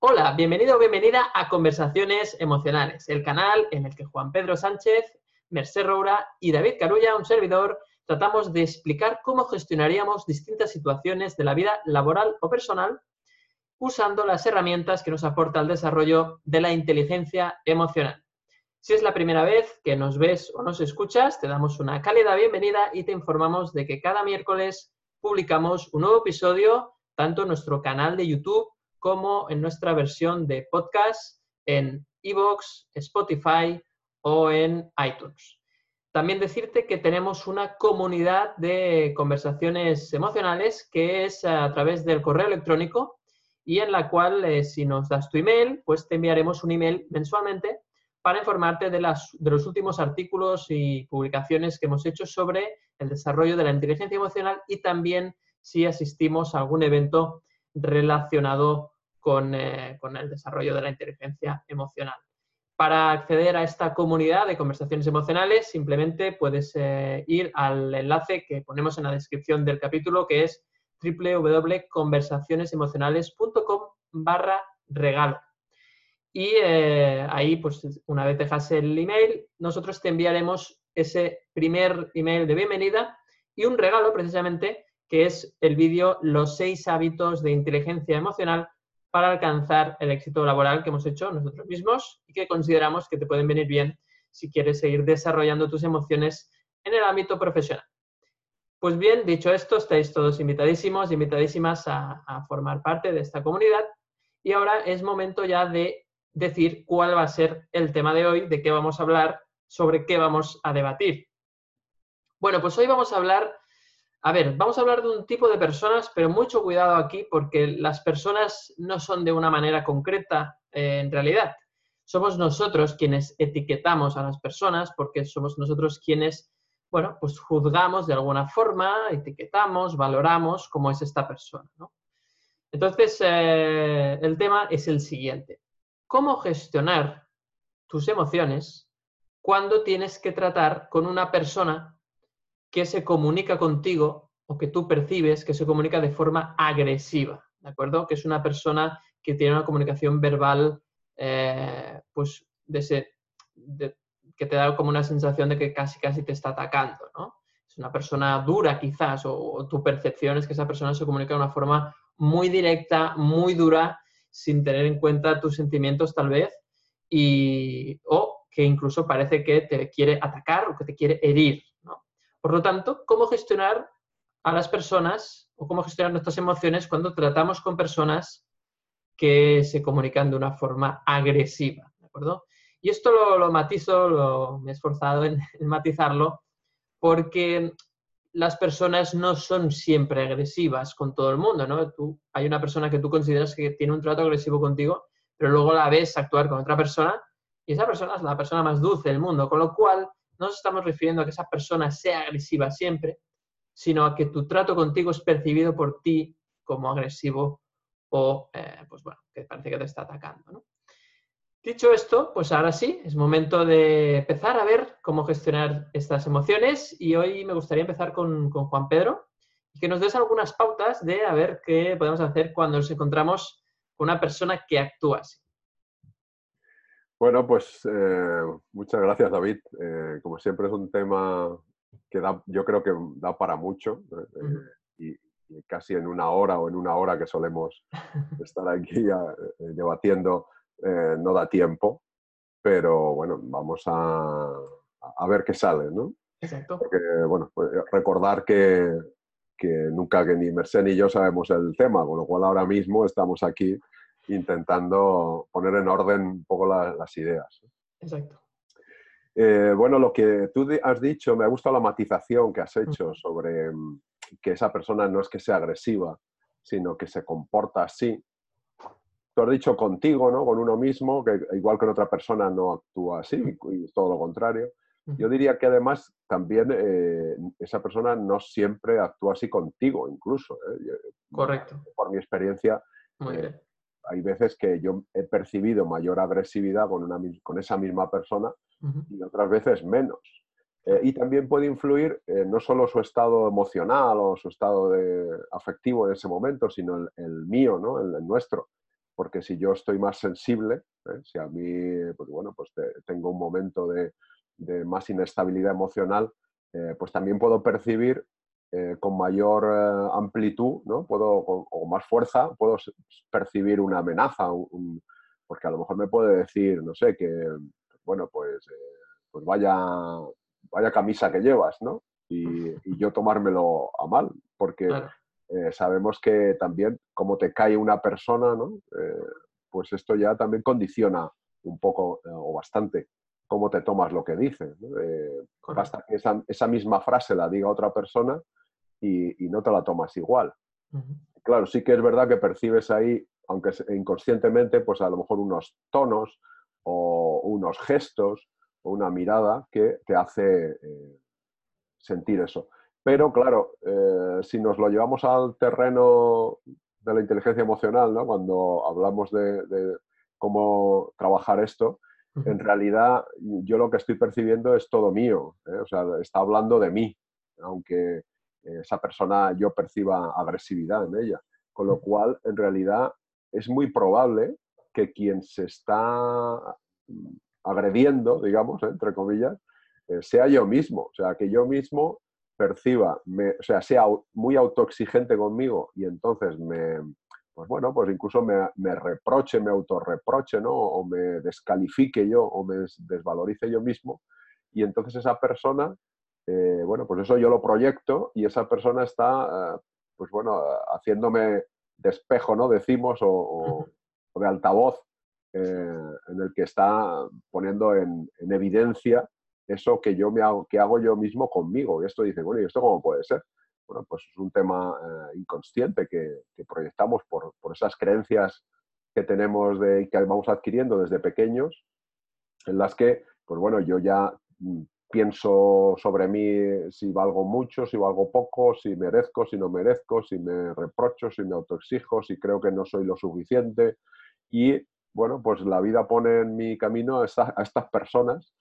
Hola, bienvenido o bienvenida a Conversaciones Emocionales, el canal en el que Juan Pedro Sánchez, Merced Roura y David Carulla, un servidor, tratamos de explicar cómo gestionaríamos distintas situaciones de la vida laboral o personal usando las herramientas que nos aporta el desarrollo de la inteligencia emocional. Si es la primera vez que nos ves o nos escuchas, te damos una cálida bienvenida y te informamos de que cada miércoles publicamos un nuevo episodio tanto en nuestro canal de YouTube como en nuestra versión de podcast en Evox, Spotify o en iTunes. También decirte que tenemos una comunidad de conversaciones emocionales que es a través del correo electrónico y en la cual eh, si nos das tu email, pues te enviaremos un email mensualmente para informarte de, los últimos artículos y publicaciones que hemos hecho sobre el desarrollo de la inteligencia emocional y también si asistimos a algún evento relacionado eh, con, el desarrollo de la inteligencia emocional. Para acceder a esta comunidad de conversaciones emocionales, simplemente puedes eh, ir al enlace que ponemos en la descripción del capítulo, que es www.conversacionesemocionales.com barra regalo. Y eh, ahí, pues una vez dejas el email, nosotros te enviaremos ese primer email de bienvenida y un regalo precisamente, que es el vídeo Los seis hábitos de inteligencia emocional para alcanzar el éxito laboral que hemos hecho nosotros mismos y que consideramos que te pueden venir bien si quieres seguir desarrollando tus emociones en el ámbito profesional. Pues bien, dicho esto, estáis todos invitadísimos, invitadísimas a, formar parte de esta comunidad y ahora es momento ya de decir cuál va a ser el tema de hoy, de qué vamos a hablar, sobre qué vamos a debatir. Bueno, pues hoy vamos a hablar a ver, vamos a hablar de un tipo de personas, pero mucho cuidado aquí porque las personas no son de una manera concreta eh, en realidad. Somos nosotros quienes etiquetamos a las personas porque somos nosotros quienes, bueno, pues juzgamos de alguna forma, etiquetamos, valoramos cómo es esta persona. Entonces, eh, el tema es el siguiente. ¿Cómo gestionar tus emociones cuando tienes que tratar con una persona que se comunica contigo o que tú percibes que se comunica de forma agresiva, ¿de acuerdo? Que es una persona que tiene una comunicación verbal, eh, pues, de ese, que te da como una sensación de que casi, casi te está atacando, ¿no? Es una persona dura quizás, o, tu percepción es que esa persona se comunica de una forma muy directa, muy dura, sin tener en cuenta tus sentimientos tal vez, y, o que incluso parece que te quiere atacar o que te quiere herir, por lo tanto, ¿cómo gestionar a las personas o cómo gestionar nuestras emociones cuando tratamos con personas que se comunican de una forma agresiva? ¿De acuerdo? Y esto lo, matizo, lo, me he esforzado en, matizarlo, porque las personas no son siempre agresivas con todo el mundo, ¿no? Tú, hay una persona que tú consideras que tiene un trato agresivo contigo, pero luego la ves actuar con otra persona y esa persona es la persona más dulce del mundo, con lo cual no nos estamos refiriendo a que esa persona sea agresiva siempre, sino a que tu trato contigo es percibido por ti como agresivo o, eh, pues bueno, que parece que te está atacando. Dicho esto, pues ahora sí, es momento de empezar a ver cómo gestionar estas emociones y hoy me gustaría empezar con, Juan Pedro y que nos des algunas pautas de a ver qué podemos hacer cuando nos encontramos con una persona que actúa así. Bueno, pues eh, muchas gracias, David. Eh, como siempre es un tema que da, yo creo que da para mucho eh, y, casi en una hora o en una hora que solemos estar aquí debatiendo no da tiempo, pero bueno, vamos a, a ver qué sale, ¿no? Exacto. Porque, bueno, pues, recordar que, que nunca que ni Merced ni yo sabemos el tema, con lo cual ahora mismo estamos aquí intentando poner en orden un poco las ideas. Exacto. Eh, bueno, lo que tú has dicho, me ha gustado la matización que has hecho sobre mm, que esa persona no es que sea agresiva, sino que se comporta así. Tú has dicho contigo, ¿no? Con uno mismo, que igual que otra persona no actúa así, y todo lo contrario. Yo diría que además también eh, esa persona no siempre actúa así contigo, incluso. ¿eh? Correcto. Por mi experiencia, Muy bien hay veces que yo he percibido mayor agresividad con, una, con esa misma persona y otras veces menos. Eh, y también puede influir eh, no solo su estado emocional o su estado de, afectivo en ese momento, sino el, mío, ¿no? el, nuestro. porque si yo estoy más sensible, ¿eh? si a mí, pues bueno, pues tengo un momento de, más inestabilidad emocional, pues también puedo percibir eh, con mayor amplitud, ¿no? Puedo, o, más fuerza, puedo percibir una amenaza, porque a lo mejor me puede decir, no sé, que, bueno, pues, pues vaya, vaya camisa que llevas, ¿no? Y, yo tomármelo a mal, porque eh, sabemos que también como te cae una persona, ¿no? Eh, pues esto ya también condiciona un poco eh, o bastante cómo te tomas lo que dice. basta que esa, misma frase la diga otra persona y, no te la tomas igual. Claro, sí que es verdad que percibes ahí, aunque inconscientemente, pues a lo mejor unos tonos o unos gestos o una mirada que te hace sentir eso. Pero claro, eh, si nos lo llevamos al terreno de la inteligencia emocional, ¿no? cuando hablamos de, cómo trabajar esto, en realidad yo lo que estoy percibiendo es todo mío, ¿eh? o sea, está hablando de mí, aunque esa persona yo perciba agresividad en ella. Con lo cual, en realidad, es muy probable que quien se está agrediendo, digamos, ¿eh? entre comillas, sea yo mismo. O sea, que yo mismo perciba, o sea, sea muy autoexigente conmigo y entonces me, pues bueno, pues incluso me, reproche, me autorreproche, ¿no? O me descalifique yo o me desvalorice yo mismo y entonces esa persona, eh, bueno, pues eso yo lo proyecto y esa persona está, eh, pues bueno, haciéndome despejo, ¿no? Decimos, o, de altavoz eh, en el que está poniendo en, en evidencia eso que yo me hago, que hago yo mismo conmigo. Y esto dice, bueno, ¿y esto cómo puede ser? Bueno, pues es un tema eh, inconsciente que, proyectamos por, esas creencias que tenemos de, que vamos adquiriendo desde pequeños, en las que, pues bueno, yo ya mm, pienso sobre mí si valgo mucho, si valgo poco, si merezco, si no merezco, si me reprocho, si me autoexijo, si creo que no soy lo suficiente. Y bueno, pues la vida pone en mi camino a estas personas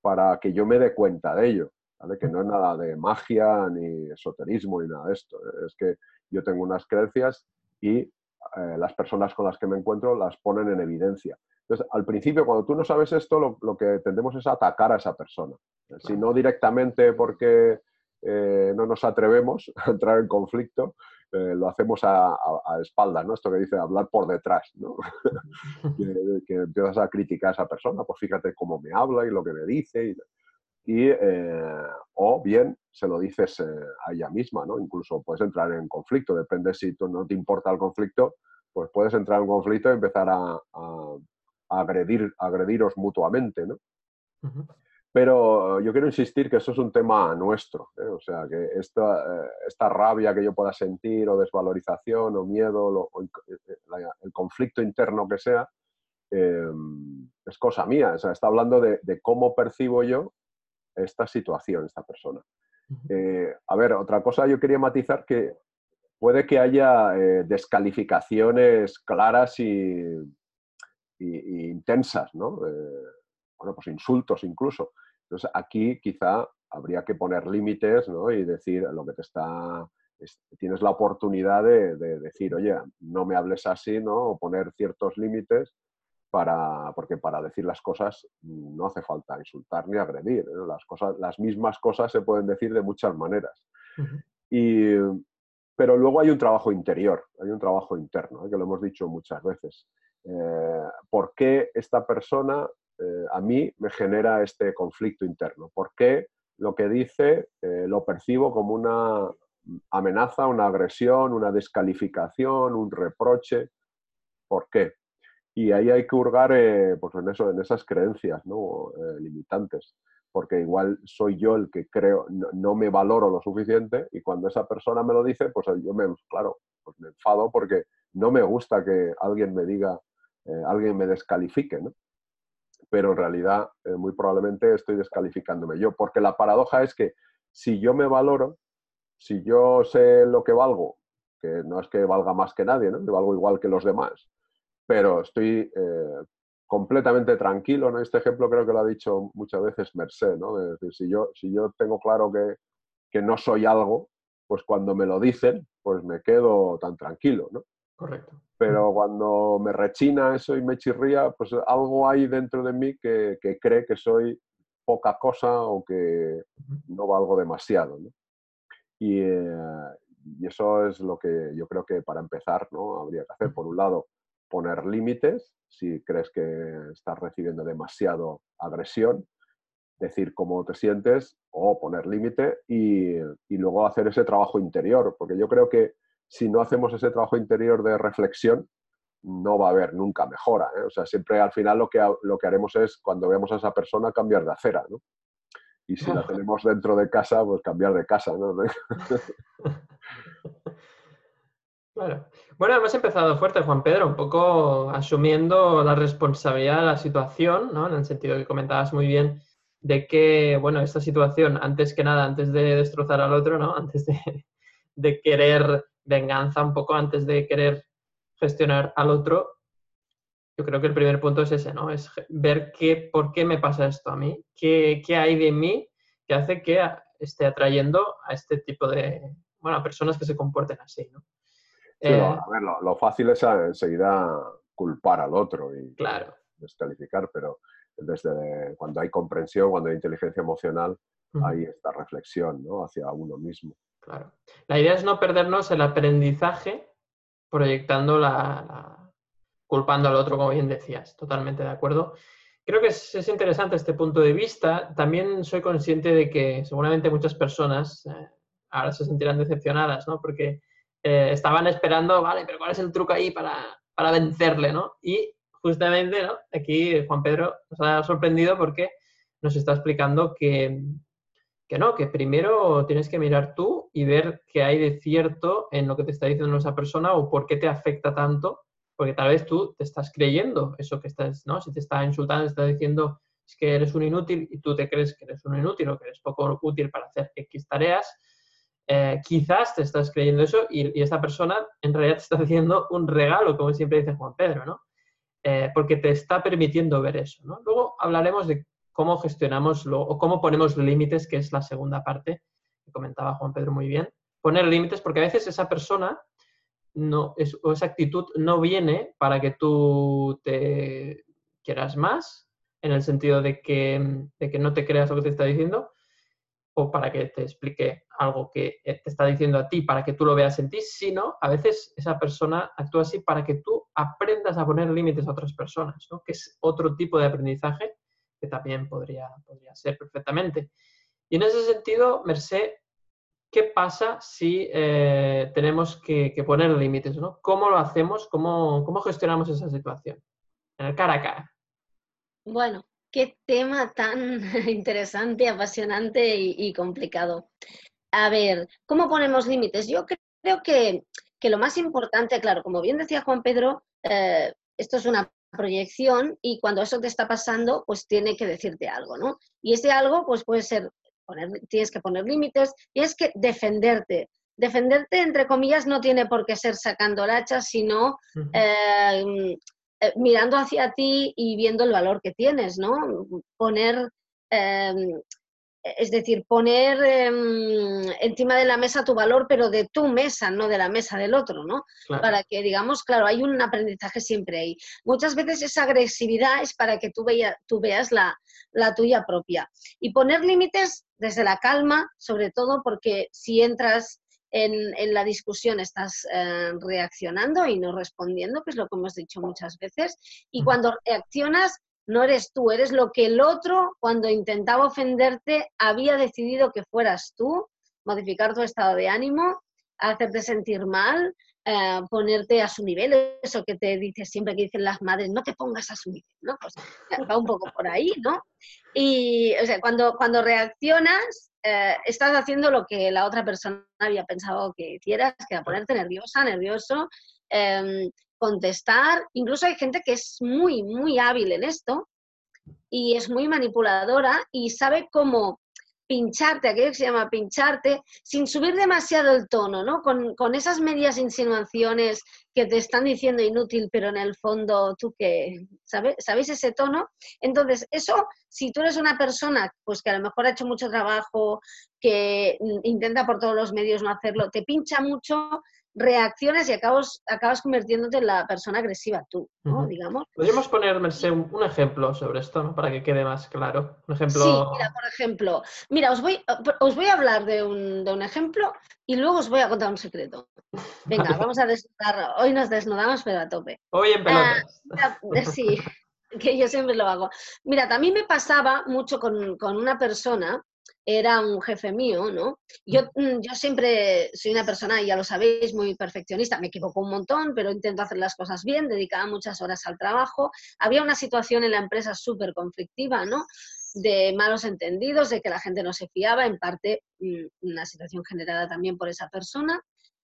para que yo me dé cuenta de ello. ¿Vale? Que no es nada de magia ni esoterismo ni nada de esto. Es que yo tengo unas creencias y eh, las personas con las que me encuentro las ponen en evidencia. Entonces, al principio, cuando tú no sabes esto, lo, que tendemos es atacar a esa persona. Si no directamente porque eh, no nos atrevemos a entrar en conflicto, eh, lo hacemos a, a, espaldas, ¿no? Esto que dice hablar por detrás, ¿no? que, empiezas a criticar a esa persona, pues fíjate cómo me habla y lo que me dice. Y, eh, o bien se lo dices eh, a ella misma, ¿no? Incluso puedes entrar en conflicto, depende si tú no te importa el conflicto, pues puedes entrar en conflicto y empezar a, agredir, agrediros mutuamente, ¿no? Pero yo quiero insistir que eso es un tema nuestro, ¿eh? o sea, que esta, eh, esta, rabia que yo pueda sentir o desvalorización o miedo o el, conflicto interno que sea, es cosa mía, o sea, está hablando de, cómo percibo yo esta situación, esta persona. Eh, a ver, otra cosa yo quería matizar que puede que haya descalificaciones claras y, y intensas, ¿no? bueno, pues insultos incluso. Entonces, aquí quizá habría que poner límites ¿no? y decir lo que te está... tienes la oportunidad de, decir, oye, no me hables así, ¿no? O poner ciertos límites para, porque para decir las cosas no hace falta insultar ni agredir. Las, cosas, las mismas cosas se pueden decir de muchas maneras. y, pero luego hay un trabajo interior, hay un trabajo interno, ¿eh? que lo hemos dicho muchas veces. Eh, ¿Por qué esta persona eh, a mí me genera este conflicto interno. ¿Por qué lo que dice eh, lo percibo como una amenaza, una agresión, una descalificación, un reproche? ¿Por qué? Y ahí hay que hurgar eh, pues en, eso, en esas creencias ¿no? limitantes, porque igual soy yo el que creo, no, me valoro lo suficiente y cuando esa persona me lo dice, pues yo me, claro, pues me enfado porque no me gusta que alguien me diga, alguien me descalifique. ¿no? pero en realidad eh, muy probablemente estoy descalificándome yo, porque la paradoja es que si yo me valoro, si yo sé lo que valgo, que no es que valga más que nadie, ¿no? valgo igual que los demás, pero estoy eh, completamente tranquilo, ¿no? Este ejemplo creo que lo ha dicho muchas veces Merced, ¿no? Es decir, si yo, si yo tengo claro que, que no soy algo, pues cuando me lo dicen, pues me quedo tan tranquilo, ¿no? Correcto. pero cuando me rechina eso y me chirría, pues algo hay dentro de mí que, cree que soy poca cosa o que no valgo demasiado. Y, eh, y, eso es lo que yo creo que para empezar ¿no? habría que hacer. Por un lado, poner límites si crees que estás recibiendo demasiado agresión, decir cómo te sientes o poner límite y, y luego hacer ese trabajo interior, porque yo creo que si no hacemos ese trabajo interior de reflexión, no va a haber nunca mejora. ¿eh? O sea, siempre al final lo que, lo que haremos es, cuando veamos a esa persona, cambiar de acera, ¿no? Y si la tenemos dentro de casa, pues cambiar de casa, ¿no? Bueno, hemos empezado fuerte, Juan Pedro, un poco asumiendo la responsabilidad de la situación, ¿no? En el sentido que comentabas muy bien de que, bueno, esta situación, antes que nada, antes de destrozar al otro, ¿no? Antes de, de querer venganza un poco antes de querer gestionar al otro, yo creo que el primer punto es ese, ¿no? Es ver qué, por qué me pasa esto a mí, qué, qué hay de mí que hace que esté atrayendo a este tipo de, bueno, a personas que se comporten así, ¿no? Sí, eh, a ver, lo, fácil es enseguida culpar al otro y claro. descalificar, pero desde cuando hay comprensión, cuando hay inteligencia emocional, hay esta reflexión ¿no? hacia uno mismo. Claro. La idea es no perdernos el aprendizaje proyectando la, culpando al otro, como bien decías. Totalmente de acuerdo. Creo que es, interesante este punto de vista. También soy consciente de que seguramente muchas personas eh, ahora se sentirán decepcionadas, ¿no? Porque eh, estaban esperando, vale, pero ¿cuál es el truco ahí para, para vencerle, ¿no? Y justamente, ¿no? Aquí Juan Pedro nos ha sorprendido porque nos está explicando que, que no, que primero tienes que mirar tú y ver qué hay de cierto en lo que te está diciendo esa persona o por qué te afecta tanto, porque tal vez tú te estás creyendo eso que estás, ¿no? Si te está insultando, te está diciendo es que eres un inútil y tú te crees que eres un inútil o que eres poco útil para hacer X tareas, eh, quizás te estás creyendo eso y, esta persona en realidad te está haciendo un regalo, como siempre dice Juan Pedro, ¿no? Eh, porque te está permitiendo ver eso, ¿no? Luego hablaremos de cómo gestionamos lo, o cómo ponemos límites, que es la segunda parte que comentaba Juan Pedro muy bien. Poner límites porque a veces esa persona no, es, o esa actitud no viene para que tú te quieras más, en el sentido de que, de que no te creas lo que te está diciendo, o para que te explique algo que te está diciendo a ti para que tú lo veas en ti, sino a veces esa persona actúa así para que tú aprendas a poner límites a otras personas, ¿no? que es otro tipo de aprendizaje que también podría, podría ser perfectamente. Y en ese sentido, Merced, ¿qué pasa si eh, tenemos que, poner límites? ¿no? ¿Cómo lo hacemos? ¿Cómo, ¿Cómo gestionamos esa situación? En el cara a cara. Bueno, qué tema tan interesante, apasionante y, complicado. A ver, ¿cómo ponemos límites? Yo creo que, lo más importante, claro, como bien decía Juan Pedro, eh, esto es una proyección y cuando eso te está pasando, pues tiene que decirte algo, ¿no? Y ese algo, pues puede ser, poner, tienes que poner límites, tienes que defenderte. Defenderte, entre comillas, no tiene por qué ser sacando el hacha, sino eh, eh, mirando hacia ti y viendo el valor que tienes, ¿no? Poner eh, es decir, poner em, encima de la mesa tu valor, pero de tu mesa, no de la mesa del otro, ¿no? Para que, digamos, claro, hay un aprendizaje siempre ahí. Muchas veces esa agresividad es para que tú, tú veas la, tuya propia. Y poner límites desde la calma, sobre todo porque si entras en, la discusión estás eh, reaccionando y no respondiendo, que es lo que hemos dicho muchas veces. Y cuando reaccionas, no eres tú, eres lo que el otro, cuando intentaba ofenderte, había decidido que fueras tú, modificar tu estado de ánimo, hacerte sentir mal, eh, ponerte a su nivel, eso que te dice siempre que dicen las madres, no te pongas a su nivel, ¿no? Pues va un poco por ahí, ¿no? Y o sea, cuando, cuando reaccionas, eh, estás haciendo lo que la otra persona había pensado que hicieras, que era ponerte nerviosa, nervioso, em, contestar. Incluso hay gente que es muy, muy hábil en esto y es muy manipuladora y sabe cómo pincharte, aquello que se llama pincharte, sin subir demasiado el tono, ¿no? Con, esas medias insinuaciones que te están diciendo inútil, pero en el fondo tú que, ¿sabes? ¿Sabéis ese tono? Entonces, eso, si tú eres una persona, pues que a lo mejor ha hecho mucho trabajo, que intenta por todos los medios no hacerlo, te pincha mucho, reaccionas y acabas, acabas convirtiéndote en la persona agresiva tú, ¿no? Digamos. Podríamos poner un, ejemplo sobre esto, ¿no? Para que quede más claro. Un ejemplo... Sí, mira, por ejemplo, mira, os voy, os voy a hablar de un, de un ejemplo y luego os voy a contar un secreto. Venga, vamos a desnudar. Hoy nos desnudamos, pero a tope. Hoy en pelotas. Ah, sí, que yo siempre lo hago. Mira, también me pasaba mucho con, con una persona era un jefe mío, ¿no? Yo, mm, yo siempre soy una persona, ya lo sabéis, muy perfeccionista, me equivoco un montón, pero intento hacer las cosas bien, dedicaba muchas horas al trabajo. Había una situación en la empresa súper conflictiva, ¿no? De malos entendidos, de que la gente no se fiaba, en parte mm, una situación generada también por esa persona.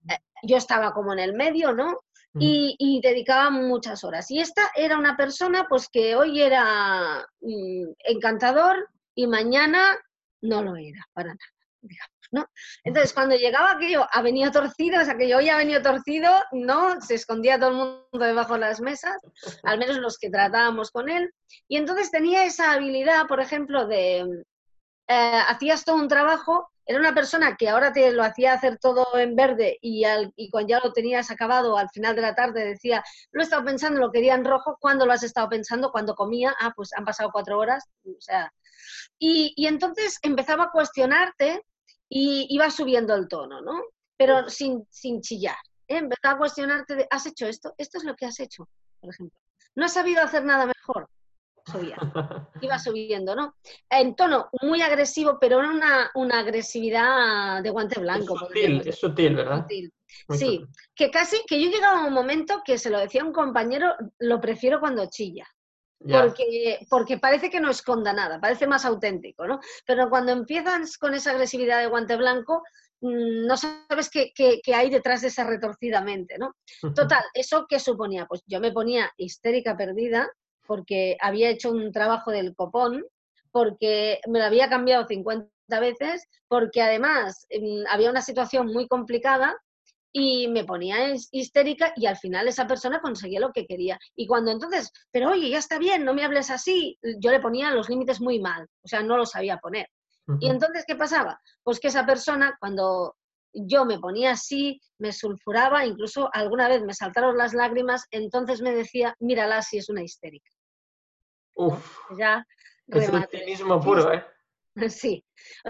Eh, yo estaba como en el medio, ¿no? Y, y, dedicaba muchas horas. Y esta era una persona, pues que hoy era mm, encantador y mañana no lo era para nada, digamos, ¿no? Entonces, cuando llegaba aquello ha venido torcido, o sea, que yo ya ha venido torcido, ¿no? Se escondía todo el mundo debajo de las mesas, al menos los que tratábamos con él, y entonces tenía esa habilidad, por ejemplo, de, eh, hacías todo un trabajo, era una persona que ahora te lo hacía hacer todo en verde y, al, y cuando ya lo tenías acabado al final de la tarde decía, lo he estado pensando, lo quería en rojo, ¿cuándo lo has estado pensando? Cuando comía, ah, pues han pasado cuatro horas, o sea, y, entonces empezaba a cuestionarte y iba subiendo el tono, ¿no? Pero sin, sin chillar. ¿eh? Empezaba a cuestionarte de, ¿has hecho esto? Esto es lo que has hecho, por ejemplo. No has sabido hacer nada mejor. Subía. Iba subiendo, ¿no? En tono muy agresivo, pero no una, una agresividad de guante blanco. Es sutil, es sutil ¿verdad? sí, que casi, que yo llegaba a un momento que se lo decía a un compañero, lo prefiero cuando chilla. Porque, porque parece que no esconda nada, parece más auténtico, ¿no? Pero cuando empiezas con esa agresividad de guante blanco, mm, no sabes qué, hay detrás de esa retorcida mente, ¿no? Total, ¿eso qué suponía? Pues yo me ponía histérica perdida porque había hecho un trabajo del copón, porque me lo había cambiado 50 veces, porque además mm, había una situación muy complicada y me ponía histérica y al final esa persona conseguía lo que quería. Y cuando entonces, pero oye, ya está bien, no me hables así, yo le ponía los límites muy mal, o sea, no los sabía poner. Y entonces, ¿qué pasaba? Pues que esa persona, cuando yo me ponía así, me sulfuraba, incluso alguna vez me saltaron las lágrimas, entonces me decía, mírala si es una histérica. Uf, ya es el cinismo puro, ¿eh? Sí,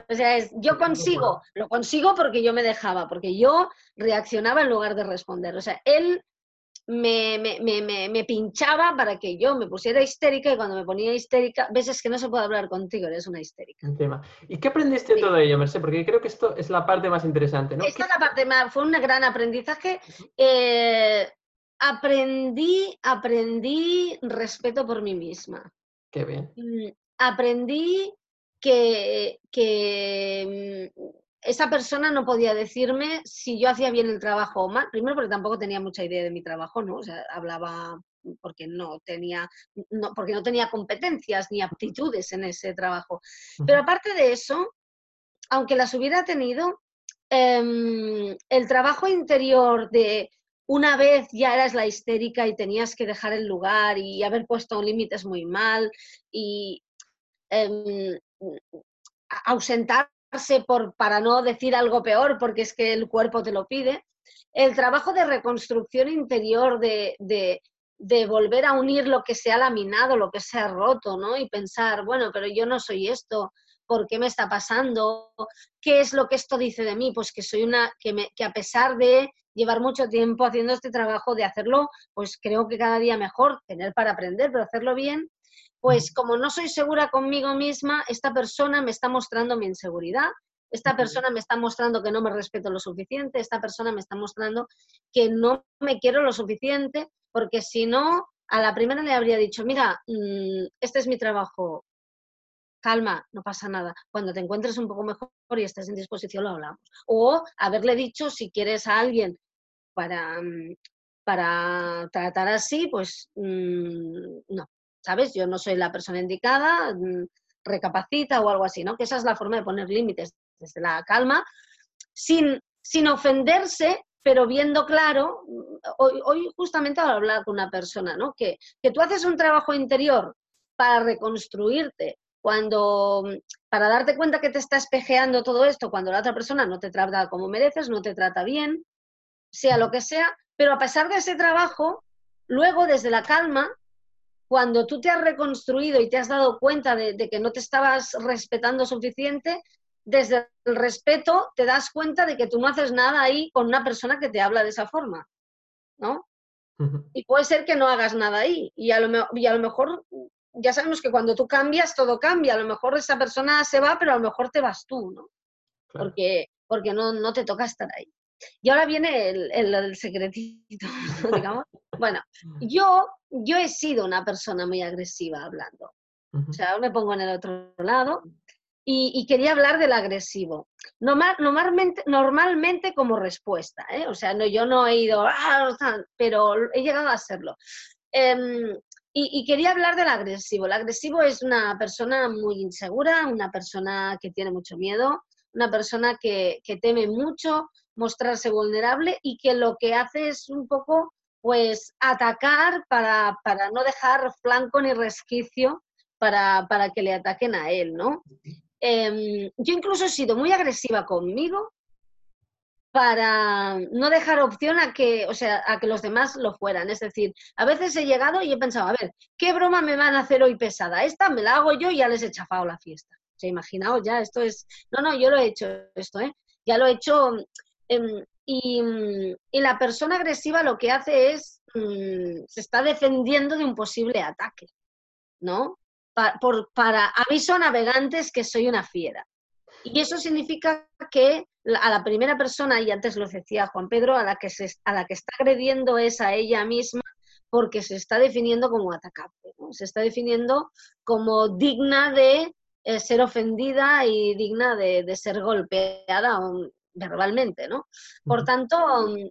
o sea, es, yo consigo, lo consigo porque yo me dejaba, porque yo reaccionaba en lugar de responder. O sea, él me, me, me, me, pinchaba para que yo me pusiera histérica y cuando me ponía histérica, ves es que no se puede hablar contigo, eres una histérica. ¿Y qué aprendiste de todo ello, Merced? Porque creo que esto es la parte más interesante, ¿no? Esta es la parte más, fue un gran aprendizaje. Eh, aprendí, aprendí respeto por mí misma. Qué bien. Mm, aprendí que, mm, esa persona no podía decirme si yo hacía bien el trabajo o mal. Primero porque tampoco tenía mucha idea de mi trabajo, ¿no? O sea, hablaba porque no tenía, no, porque no tenía competencias ni aptitudes en ese trabajo. Pero aparte de eso, aunque las hubiera tenido, em, el trabajo interior de una vez ya eras la histérica y tenías que dejar el lugar y haber puesto límites muy mal y em, por, para no decir algo peor, porque es que el cuerpo te lo pide. El trabajo de reconstrucción interior, de, de, de volver a unir lo que se ha laminado, lo que se ha roto, ¿no? Y pensar, bueno, pero yo no soy esto, ¿por qué me está pasando? ¿Qué es lo que esto dice de mí? Pues que soy una, que, me, que a pesar de llevar mucho tiempo haciendo este trabajo, de hacerlo, pues creo que cada día mejor, tener para aprender, pero hacerlo bien, pues como no soy segura conmigo misma, esta persona me está mostrando mi inseguridad, esta persona me está mostrando que no me respeto lo suficiente, esta persona me está mostrando que no me quiero lo suficiente, porque si no, a la primera le habría dicho, mira, mm, este es mi trabajo, calma, no pasa nada. Cuando te encuentres un poco mejor y estés en disposición, lo hablamos. O haberle dicho, si quieres a alguien para, mm, para tratar así, pues mm, no, ¿sabes? Yo no soy la persona indicada, mm, recapacita o algo así, ¿no? Que esa es la forma de poner límites desde la calma, sin, sin ofenderse, pero viendo claro, mm, hoy, hoy justamente a hablar con una persona, ¿no? Que, que tú haces un trabajo interior para reconstruirte, cuando mm, para darte cuenta que te está espejeando todo esto, cuando la otra persona no te trata como mereces, no te trata bien, sea lo que sea, pero a pesar de ese trabajo, luego desde la calma, cuando tú te has reconstruido y te has dado cuenta de, que no te estabas respetando suficiente, desde el respeto te das cuenta de que tú no haces nada ahí con una persona que te habla de esa forma, ¿no? Y puede ser que no hagas nada ahí. Y a, lo, y a lo mejor, ya sabemos que cuando tú cambias, todo cambia. A lo mejor esa persona se va, pero a lo mejor te vas tú, ¿no? Porque, porque no, no te toca estar ahí. Y ahora viene el, el, secretito, digamos. Bueno, yo, yo he sido una persona muy agresiva hablando. O sea, me pongo en el otro lado y, quería hablar del agresivo. Normal, normalmente, normalmente como respuesta, ¿eh? O sea, no, yo no he ido, ¡ah! pero he llegado a serlo. Em, y, y, quería hablar del agresivo. El agresivo es una persona muy insegura, una persona que tiene mucho miedo, una persona que, que teme mucho, mostrarse vulnerable y que lo que hace es un poco pues atacar para, no dejar flanco ni resquicio para, que le ataquen a él, ¿no? Em, yo incluso he sido muy agresiva conmigo para no dejar opción a que, o sea, a que los demás lo fueran. Es decir, a veces he llegado y he pensado, a ver, ¿qué broma me van a hacer hoy pesada? Esta me la hago yo y ya les he chafado la fiesta. O sea, imaginaos ya, esto es... No, no, yo lo he hecho esto, ¿eh? Ya lo he hecho Em, y, la persona agresiva lo que hace es, mm, se está defendiendo de un posible ataque, ¿no? por, para, a mí son navegantes que soy una fiera. Y eso significa que a la primera persona, y antes lo decía Juan Pedro, a la que, se, a la que está agrediendo es a ella misma porque se está definiendo como atacante, se está definiendo como digna de eh, ser ofendida y digna de ser golpeada verbalmente, ¿no? Por tanto, mm,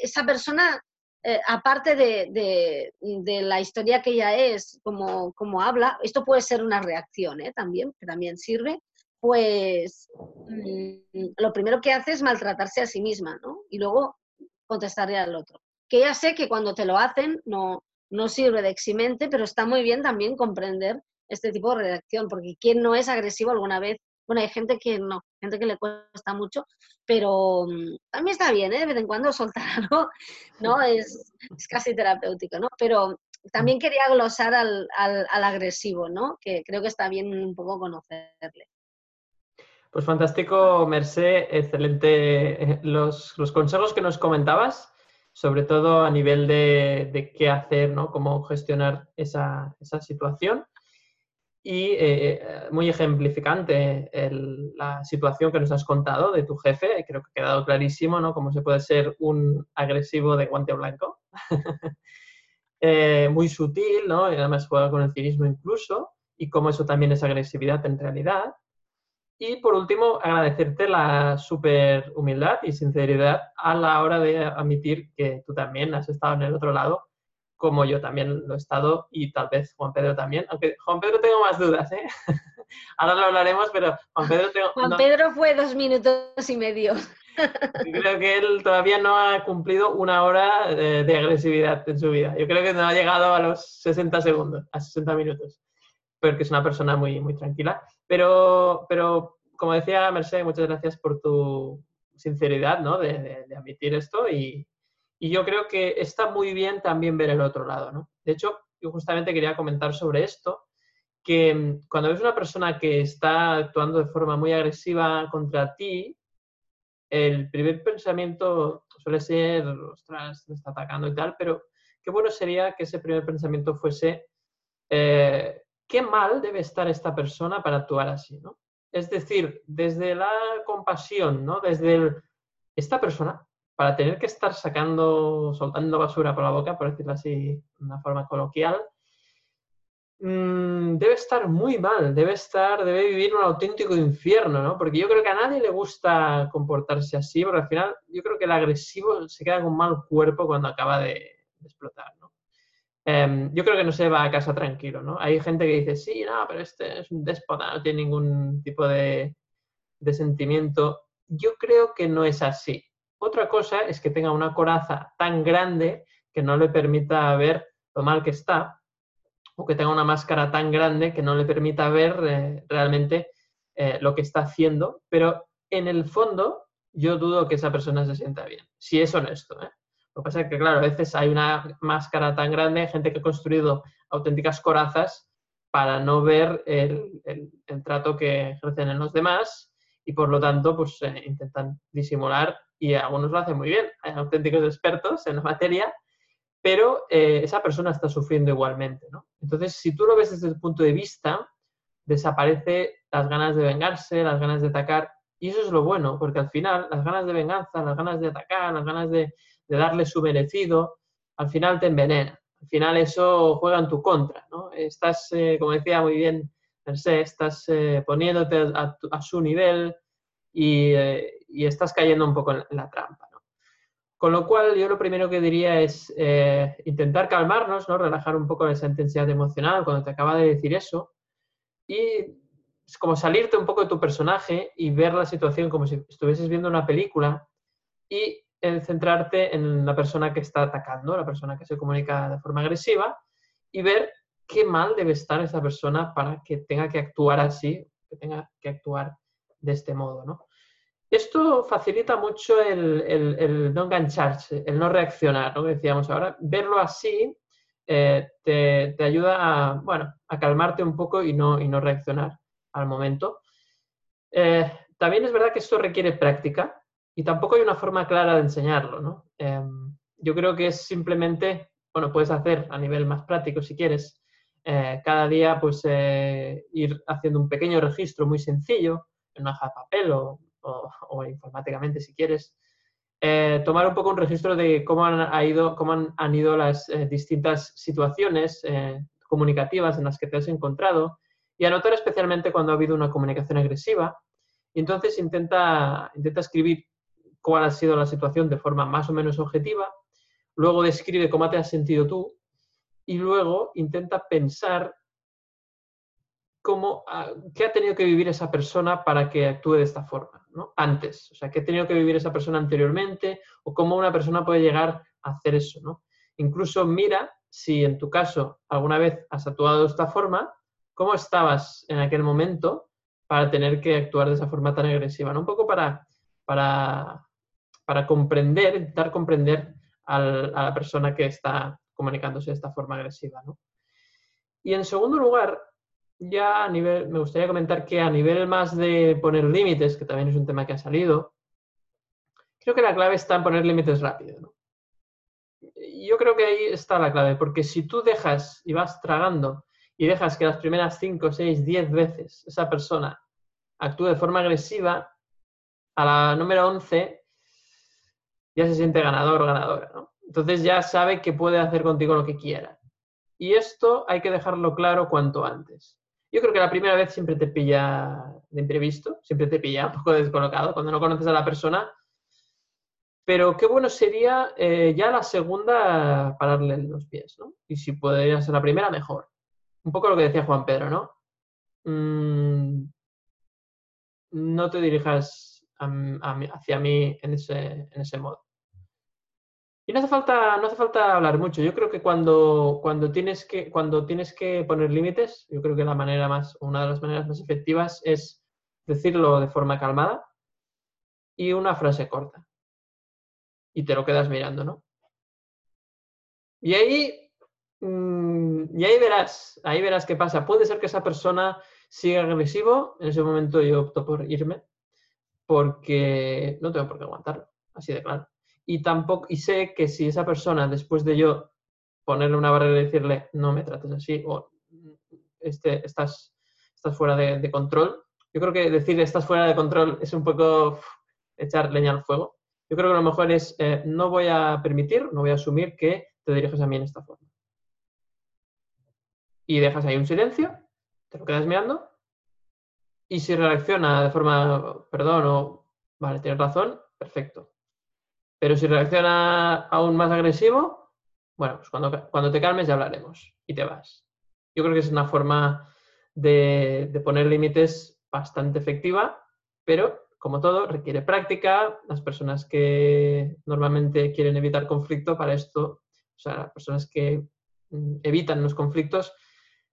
esa persona, eh, aparte de, la historia que ella es, como, como habla, esto puede ser una reacción ¿eh? también, que también sirve, pues mm, lo primero que hace es maltratarse a sí misma, ¿no? Y luego contestarle al otro. Que ya sé que cuando te lo hacen no, no sirve de eximente, pero está muy bien también comprender este tipo de reacción, porque ¿quién no es agresivo alguna vez bueno, hay gente que no, gente que le cuesta mucho, pero mm, también está bien, ¿eh? De vez en cuando soltar algo, ¿no? Es, casi terapéutico, ¿no? Pero también quería glosar al, agresivo, ¿no? Que creo que está bien un poco conocerle. Pues fantástico, Mercé, excelente eh, los, consejos que nos comentabas, sobre todo a nivel de, qué hacer, ¿no? Cómo gestionar esa, esa situación y eh, muy ejemplificante la situación que nos has contado de tu jefe. Creo que ha quedado clarísimo, ¿no? Cómo se puede ser un agresivo de guante blanco. Eh, muy sutil, ¿no? Y además juega con el cinismo incluso, y cómo eso también es agresividad en realidad. Y por último, agradecerte la super humildad y sinceridad a la hora de admitir que tú también has estado en el otro lado como yo también lo he estado y tal vez Juan Pedro también, aunque Juan Pedro tengo más dudas, ¿eh? Ahora lo hablaremos, pero Juan Pedro tengo... Juan Pedro fue dos minutos y medio. Creo que él todavía no ha cumplido una hora de, agresividad en su vida. Yo creo que no ha llegado a los 60 segundos, a 60 minutos, porque es una persona muy, muy tranquila. Pero, pero como decía Mercedes, muchas gracias por tu sinceridad ¿no? de, de admitir esto y, y yo creo que está muy bien también ver el otro lado, ¿no? De hecho, yo justamente quería comentar sobre esto, que mm, cuando ves una persona que está actuando de forma muy agresiva contra ti, el primer pensamiento suele ser, ostras, me está atacando y tal, pero qué bueno sería que ese primer pensamiento fuese, eh, qué mal debe estar esta persona para actuar así, ¿no? Es decir, desde la compasión, ¿no? Desde el, esta persona para tener que estar sacando, soltando basura por la boca, por decirlo así de una forma coloquial, mm, debe estar muy mal, debe estar, debe vivir un auténtico infierno, ¿no? Porque yo creo que a nadie le gusta comportarse así, porque al final yo creo que el agresivo se queda con mal cuerpo cuando acaba de, explotar, ¿no? Em, yo creo que no se va a casa tranquilo, ¿no? Hay gente que dice, sí, no, pero este es un déspota, no tiene ningún tipo de, de sentimiento. Yo creo que no es así. Otra cosa es que tenga una coraza tan grande que no le permita ver lo mal que está, o que tenga una máscara tan grande que no le permita ver eh, realmente eh, lo que está haciendo, pero en el fondo yo dudo que esa persona se sienta bien, si es honesto. ¿eh? Lo que pasa es que, claro, a veces hay una máscara tan grande, gente que ha construido auténticas corazas para no ver el, trato que ejercen en los demás y por lo tanto pues intentan disimular y algunos lo hacen muy bien, hay auténticos expertos en la materia, pero eh, esa persona está sufriendo igualmente. ¿no? Entonces, si tú lo ves desde el punto de vista, desaparece las ganas de vengarse, las ganas de atacar y eso es lo bueno, porque al final las ganas de venganza, las ganas de atacar, las ganas de, darle su merecido, al final te envenena. Al final eso juega en tu contra, ¿no? Estás, eh, como decía muy bien Mercedes, estás eh, poniéndote a, su nivel eh, y, estás cayendo un poco en, la trampa, ¿no? Con lo cual, yo lo primero que diría es intentar calmarnos, ¿no? Relajar un poco esa intensidad emocional cuando te acaba de decir eso y es como salirte un poco de tu personaje y ver la situación como si estuvieses viendo una película y centrarte en la persona que está atacando, la persona que se comunica de forma agresiva y ver qué mal debe estar esa persona para que tenga que actuar así, que tenga que actuar de este modo, ¿no? Esto facilita mucho el, no engancharse, el no reaccionar, ¿no? Decíamos ahora, verlo así eh, te, ayuda a, bueno, a calmarte un poco y no, y no reaccionar al momento. Eh, también es verdad que esto requiere práctica y tampoco hay una forma clara de enseñarlo, ¿no? Em, yo creo que es simplemente, bueno, puedes hacer a nivel más práctico si quieres, eh, cada día pues ir haciendo un pequeño registro muy sencillo en una hoja de papel o, informáticamente si quieres, tomar un poco un registro de cómo han, ido, cómo han, han ido las distintas situaciones comunicativas en las que te has encontrado, y anotar especialmente cuando ha habido una comunicación agresiva. Y entonces intenta, intenta escribir cuál ha sido la situación de forma más o menos objetiva, luego describe cómo te has sentido tú. Y luego intenta pensar cómo, ah, qué ha tenido que vivir esa persona para que actúe de esta forma, ¿no? Antes, o sea, qué ha tenido que vivir esa persona anteriormente o cómo una persona puede llegar a hacer eso, ¿no? Incluso mira si en tu caso alguna vez has actuado de esta forma cómo estabas en aquel momento para tener que actuar de esa forma tan agresiva, ¿no? Un poco para, para, para comprender, intentar comprender a la persona que está comunicándose de esta forma agresiva, ¿no? Y en segundo lugar, ya a nivel, me gustaría comentar que a nivel más de poner límites, que también es un tema que ha salido, creo que la clave está en poner límites rápido, ¿no? Yo creo que ahí está la clave, porque si tú dejas y vas tragando y dejas que las primeras 5, 6, 10 veces esa persona actúe de forma agresiva, a la número 11 ya se siente ganador o ganadora. Entonces ya sabe que puede hacer contigo lo que quiera. Y esto hay que dejarlo claro cuanto antes. Yo creo que la primera vez siempre te pilla de imprevisto, siempre te pilla un poco descolocado cuando no conoces a la persona. Pero qué bueno sería eh, ya la segunda pararle los pies, ¿no? Y si podría ser la primera, mejor un poco lo que decía Juan Pedro, ¿no? Mm, no te dirijas hacia mí en ese, en ese modo. Y no hace falta, no hace falta hablar mucho. Yo creo que cuando, cuando, tienes que cuando tienes que poner límites, yo creo que la manera más, una de las maneras más efectivas es decirlo de forma calmada y una frase corta. Y te lo quedas mirando, ¿no? Y ahí Mm, y ahí verás, ahí verás qué pasa. Puede ser que esa persona siga agresivo, en ese momento yo opto por irme, porque no tengo por qué aguantarlo, así de claro. Y tampoco, y sé que si esa persona, después de yo ponerle una barrera y decirle, no me trates así, o este, estás, estás fuera de, control, yo creo que decirle estás fuera de control es un poco echar leña al fuego. Yo creo que lo mejor es, eh, no voy a permitir, no voy a asumir que te diriges a mí en esta forma y dejas ahí un silencio, te lo quedas mirando y si reacciona de forma, perdón, o vale, tienes razón, perfecto. Pero si reacciona aún más agresivo, bueno, pues cuando, te calmes ya hablaremos y te vas. Yo creo que es una forma de, de poner límites bastante efectiva, pero como todo, requiere práctica. Las personas que normalmente quieren evitar conflicto, para esto, o sea, las personas que mm, evitan los conflictos,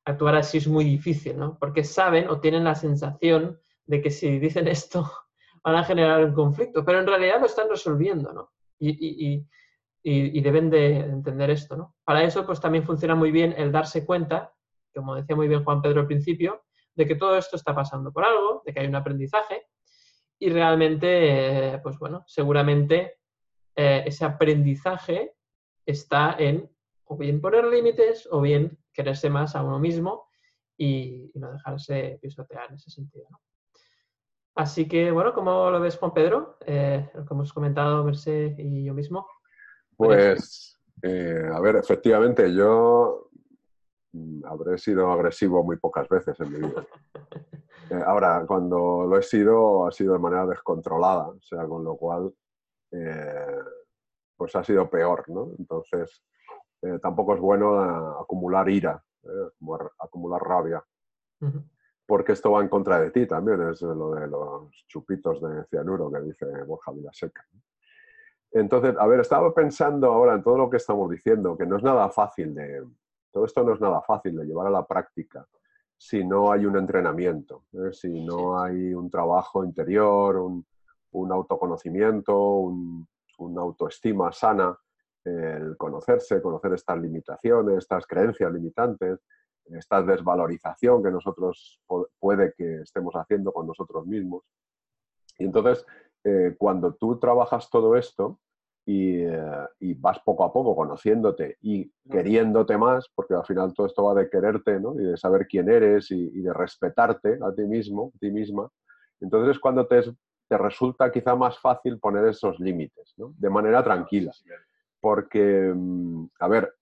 actuar así es muy difícil, ¿no? Porque saben o tienen la sensación de que si dicen esto van a generar un conflicto, pero en realidad lo están resolviendo, ¿no? Y, deben de entender esto, ¿no? Para eso, pues también funciona muy bien el darse cuenta, como decía muy bien Juan Pedro al principio, de que todo esto está pasando por algo, de que hay un aprendizaje y realmente, eh, pues bueno, seguramente eh, ese aprendizaje está en o bien poner límites o bien quererse más a uno mismo y, no dejarse pisotear en ese sentido. Así que, bueno, ¿cómo lo ves, Juan Pedro? Eh, lo que hemos comentado Merced y yo mismo. Pues, a ver, efectivamente, yo mm, habré sido agresivo muy pocas veces en mi vida. Eh, ahora, cuando lo he sido, ha sido de manera descontrolada, o sea, con lo cual, eh, pues ha sido peor, ¿no? Entonces, eh, tampoco es bueno acumular ira, acumular rabia, porque esto va en contra de ti también, es lo de los chupitos de cianuro que dice Borja Vilaseca. Entonces, a ver, estaba pensando ahora en todo lo que estamos diciendo, que no es nada fácil de, todo esto no es nada fácil de llevar a la práctica si no hay un entrenamiento, ¿eh? si no hay un trabajo interior, un, autoconocimiento, una autoestima sana, el conocerse, conocer estas limitaciones, estas creencias limitantes, esta desvalorización que nosotros puede que estemos haciendo con nosotros mismos. Y entonces, eh, cuando tú trabajas todo esto, eh, y, vas poco a poco conociéndote y queriéndote más, porque al final todo esto va de quererte ¿no? y de saber quién eres y, de respetarte a ti mismo, a ti misma. Entonces es cuando te, te resulta quizá más fácil poner esos límites, ¿no? de manera tranquila. Porque, mm, a ver,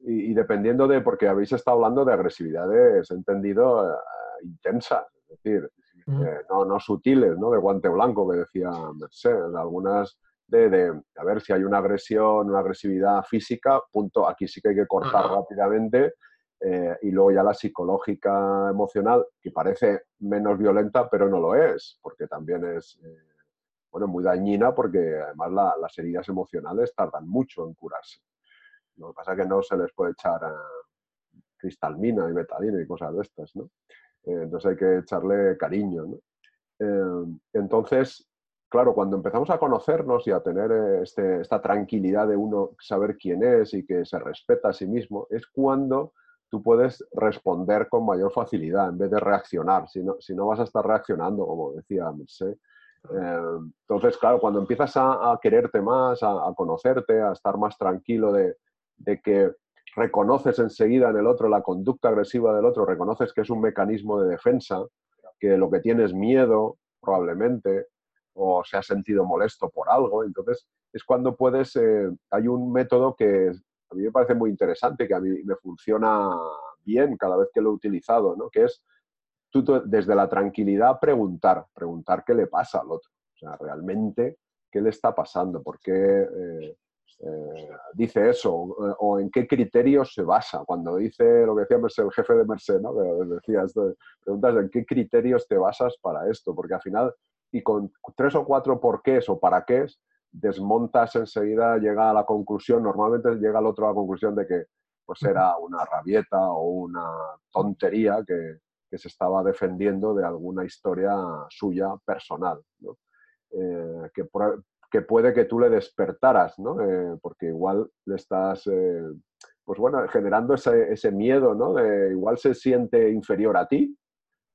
y, dependiendo de, porque habéis estado hablando de agresividades, entendido, eh, intensas, es decir, eh, no, no sutiles, ¿no? de guante blanco que decía Mercedes, algunas de, a ver si hay una agresión, una agresividad física, punto, aquí sí que hay que cortar rápidamente. Eh, y luego ya la psicológica emocional, que parece menos violenta, pero no lo es, porque también es eh, bueno, muy dañina, porque además las heridas emocionales tardan mucho en curarse. Lo que pasa es que no se les puede echar eh, cristalmina y betadina y cosas de estas, ¿no? entonces hay que echarle cariño, ¿no? entonces, claro, cuando empezamos a conocernos y a tener eh, este, esta tranquilidad de uno saber quién es y que se respeta a sí mismo, es cuando tú puedes responder con mayor facilidad en vez de reaccionar. Si no, si no vas a estar reaccionando, como decía Mercé. Eh, entonces, claro, cuando empiezas a, quererte más, a, conocerte, a estar más tranquilo de, de que reconoces enseguida en el otro la conducta agresiva del otro, reconoces que es un mecanismo de defensa, que lo que tienes miedo probablemente, o se ha sentido molesto por algo. Entonces, es cuando puedes, eh, hay un método que a mí me parece muy interesante, que a mí me funciona bien cada vez que lo he utilizado, ¿no? que es tú desde la tranquilidad preguntar, preguntar qué le pasa al otro. O sea, realmente, ¿qué le está pasando? ¿Por qué eh, eh, dice eso? O, en qué criterios se basa? Cuando dice lo que decía el jefe de Merced, ¿no? decía preguntas en qué criterios te basas para esto, porque al final y con tres o cuatro porqués o para qué desmontas enseguida, llega a la conclusión, normalmente llega el otro a la conclusión de que pues era una rabieta o una tontería que, se estaba defendiendo de alguna historia suya personal, eh, que, puede que tú le despertaras, ¿no? Eh, porque igual le estás, eh, pues bueno, generando ese, miedo, ¿no? Igual se siente inferior a ti,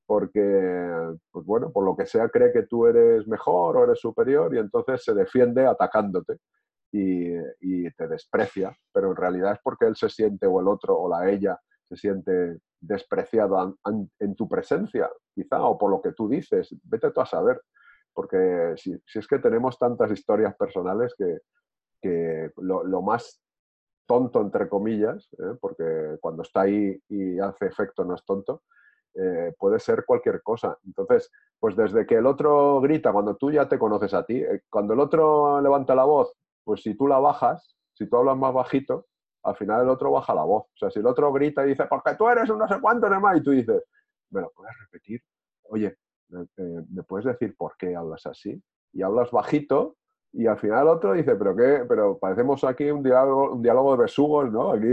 porque, pues bueno, por lo que sea cree que tú eres mejor o eres superior y entonces se defiende atacándote y, te desprecia, pero en realidad es porque él se siente o el otro o la ella se siente despreciado en tu presencia, quizá, o por lo que tú dices. Vete tú a saber, porque si, es que tenemos tantas historias personales que, lo, más tonto, entre comillas, ¿eh? porque cuando está ahí y hace efecto no es tonto, eh, puede ser cualquier cosa. Entonces, pues desde que el otro grita, cuando tú ya te conoces a ti, eh, cuando el otro levanta la voz, pues si tú la bajas, si tú hablas más bajito, al final el otro baja la voz. O sea, si el otro grita y dice, porque tú eres un no sé cuánto, más, y tú dices, ¿me lo puedes repetir? Oye, ¿me puedes decir por qué hablas así? Y hablas bajito y al final el otro dice, pero qué, pero parecemos aquí un diálogo, un diálogo de besugos, ¿no? Aquí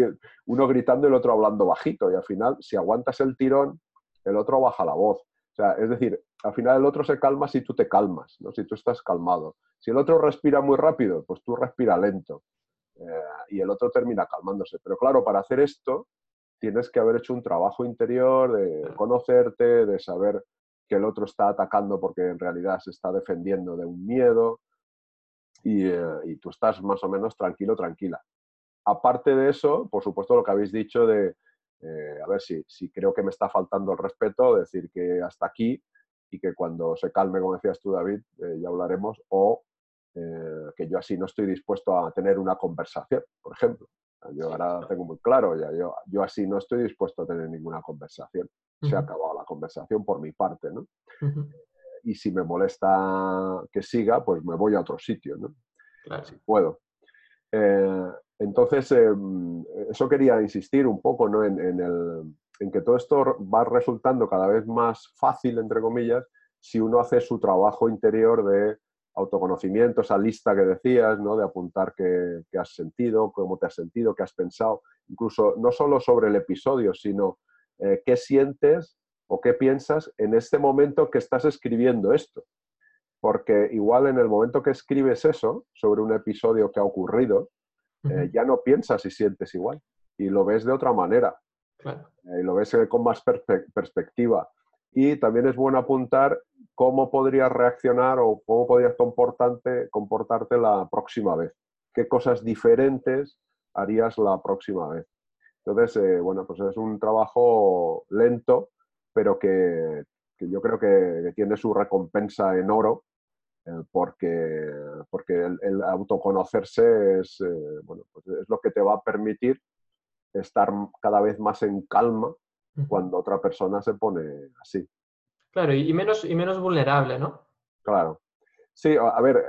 uno gritando y el otro hablando bajito. Y al final, si aguantas el tirón, el otro baja la voz. sea, es decir, al final el otro se calma si tú te calmas, ¿no? si tú estás calmado. Si el otro respira muy rápido, pues tú respira lento eh, y el otro termina calmándose. Pero claro, para hacer esto tienes que haber hecho un trabajo interior de conocerte, de saber que el otro está atacando porque en realidad se está defendiendo de un miedo y, eh, y tú estás más o menos tranquilo, tranquila. Aparte de eso, por supuesto, lo que habéis dicho de, eh, a ver si, si creo que me está faltando el respeto, decir que hasta aquí y que cuando se calme, como decías tú, David, eh, ya hablaremos, o que yo así no estoy dispuesto a tener una conversación, por ejemplo. Yo ahora tengo muy claro, ya yo, yo así no estoy dispuesto a tener ninguna conversación. Se ha acabado la conversación por mi parte, ¿no? Y si me molesta que siga, pues me voy a otro sitio, ¿no? Si puedo. Entonces, em, eso quería insistir un poco ¿no? en, en, que todo esto va resultando cada vez más fácil, entre comillas, si uno hace su trabajo interior de autoconocimiento, esa lista que decías, ¿no? de apuntar qué, has sentido, cómo te has sentido, qué has pensado, incluso no solo sobre el episodio, sino eh, qué sientes o qué piensas en este momento que estás escribiendo esto. Porque igual en el momento que escribes eso sobre un episodio que ha ocurrido, eh, ya no piensas y sientes igual y lo ves de otra manera. Eh, y lo ves con más perspectiva. Y también es bueno apuntar cómo podrías reaccionar o cómo podrías comportarte, comportarte la próxima vez. ¿Qué cosas diferentes harías la próxima vez? Entonces, bueno, pues es un trabajo lento, pero que, yo creo que, que, tiene su recompensa en oro eh, porque, porque el, autoconocerse es, eh, bueno, pues es lo que te va a permitir estar cada vez más en calma cuando otra persona se pone así. Claro, y menos, y menos vulnerable, ¿no? Claro. Sí, a, ver,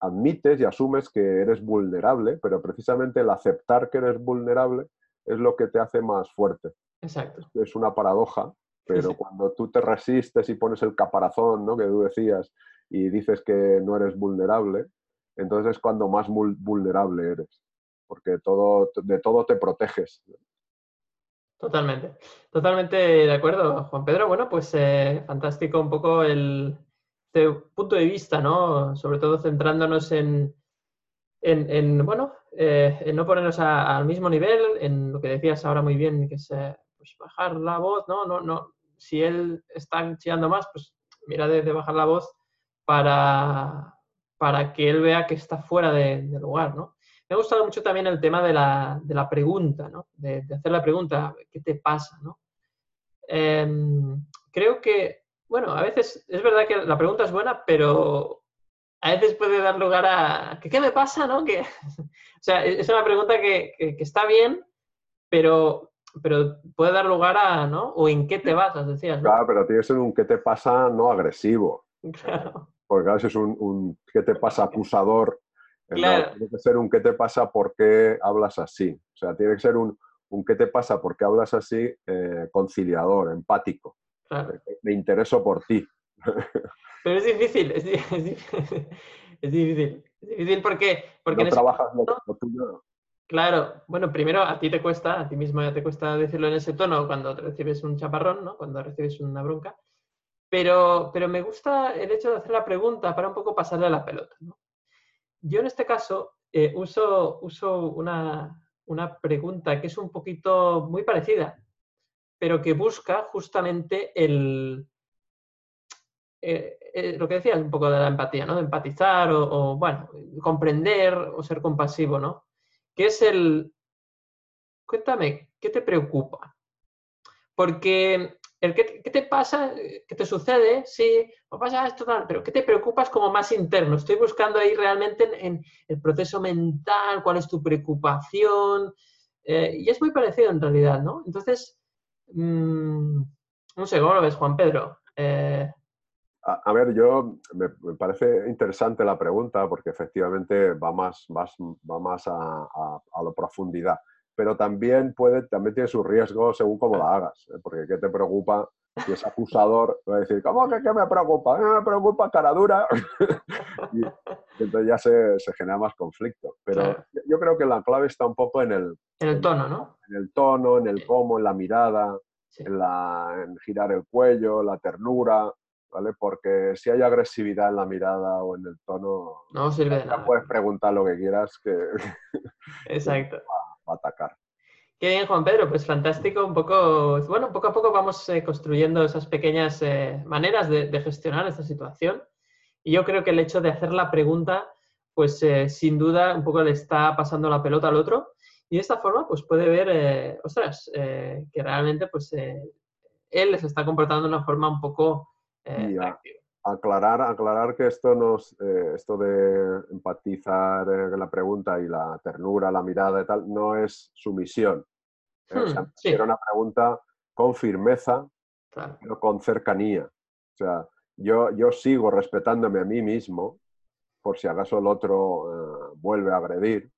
admites y asumes que eres vulnerable, pero precisamente el aceptar que eres vulnerable es lo que te hace más fuerte. Exacto. Es una paradoja, pero cuando tú te resistes y pones el caparazón, ¿no? Que tú decías, y dices que no eres vulnerable, entonces es cuando más vulnerable eres, porque todo, de todo te proteges. Totalmente, totalmente de acuerdo, Juan Pedro. Bueno, pues eh, fantástico un poco el este punto de vista, ¿no? Sobre todo centrándonos en, en, bueno, eh, en no ponernos al mismo nivel, en lo que decías ahora muy bien, que es eh, pues bajar la voz, ¿no? No, no, si él está chillando más, pues mira de bajar la voz para, para que él vea que está fuera de, lugar, ¿no? Me ha gustado mucho también el tema de la, de la pregunta, ¿no? De, hacer la pregunta, ¿qué te pasa, no? Em, creo que, bueno, a veces es verdad que la pregunta es buena, pero a veces puede dar lugar a, ¿qué, me pasa, no? Que, o sea, es una pregunta que, que, está bien, pero, pero puede dar lugar a, ¿no? O en qué te vas, decías. Claro, pero tiene que ser un qué te pasa no agresivo. Claro. Porque a veces es un, ¿qué te pasa acusador? Eh, tiene que ser un ¿qué te pasa porque hablas así? O sea, tiene que ser un, un ¿qué te pasa porque hablas así? Eh, conciliador, empático. Me, intereso por ti. Pero es difícil, es, difícil. Es difícil, es difícil porque... porque no trabajas lo, tuyo. Claro, bueno, primero a ti te cuesta, a ti mismo ya te cuesta decirlo en ese tono cuando recibes un chaparrón, ¿no? Cuando recibes una bronca. Pero, pero me gusta el hecho de hacer la pregunta para un poco pasarle a la pelota. Yo en este caso eh, uso, uso una, una pregunta que es un poquito muy parecida, pero que busca justamente el, eh, eh, lo que decías un poco de la empatía, ¿no? De empatizar o, o, bueno, comprender o ser compasivo, ¿no? Que es el, cuéntame, ¿qué te preocupa? Porque ¿qué, te pasa? ¿Qué te sucede? Sí, me pasa esto, pero ¿qué te preocupas como más interno? Estoy buscando ahí realmente en, el proceso mental, cuál es tu preocupación, eh, y es muy parecido en realidad, ¿no? Entonces, mm, no sé, ¿cómo lo ves, Juan Pedro? Eh, a, ver, yo me, parece interesante la pregunta porque efectivamente va más, va más a la profundidad pero también puede, también tiene su riesgo según cómo la hagas, ¿eh? porque ¿qué te preocupa? Si es acusador, va a decir, ¿cómo que qué me preocupa? me preocupa cara dura. y, entonces ya se, se, genera más conflicto. Pero yo creo que la clave está un poco en el... En el tono, ¿no? En el tono, en el cómo, en la mirada. en, la, en girar el cuello, la ternura, ¿vale? Porque si hay agresividad en la mirada o en el tono, no sirve de nada. puedes preguntar lo que quieras que Exacto. Va, a atacar. Qué bien, Juan Pedro, pues fantástico. Un poco, bueno, poco a poco vamos eh, construyendo esas pequeñas eh, maneras de, gestionar esta situación. Y yo creo que el hecho de hacer la pregunta, pues eh, sin duda un poco le está pasando la pelota al otro. Y de esta forma, pues puede ver, ostras, que realmente, pues él se está comportando de una forma un poco aclarar, aclarar que esto, nos, eh, esto de empatizar eh, la pregunta y la ternura, la mirada y tal, no es sumisión. Eh, hmm, una pregunta con firmeza, pero con cercanía. O sea, yo, yo sigo respetándome a mí mismo, por si acaso el otro vuelve a agredir,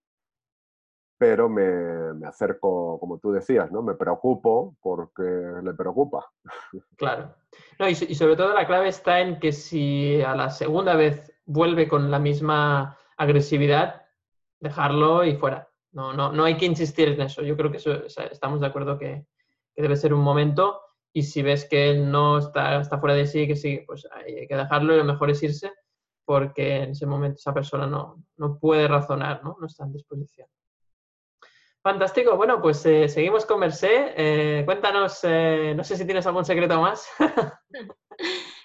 pero me, me, acerco, como tú decías, ¿no? Me preocupo porque le preocupa. Claro. No, y, sobre todo la clave está en que si a la segunda vez vuelve con la misma agresividad, dejarlo y fuera. No, no, no hay que insistir en eso. Yo creo que estamos de acuerdo que, que, debe ser un momento y si ves que él no está, está fuera de sí, que sigue, pues hay que dejarlo y lo mejor es irse porque en ese momento esa persona no, no puede razonar, ¿no? no está en disposición. Fantástico. Bueno, pues eh, seguimos con Mercé. Eh, cuéntanos, eh, no sé si tienes algún secreto más.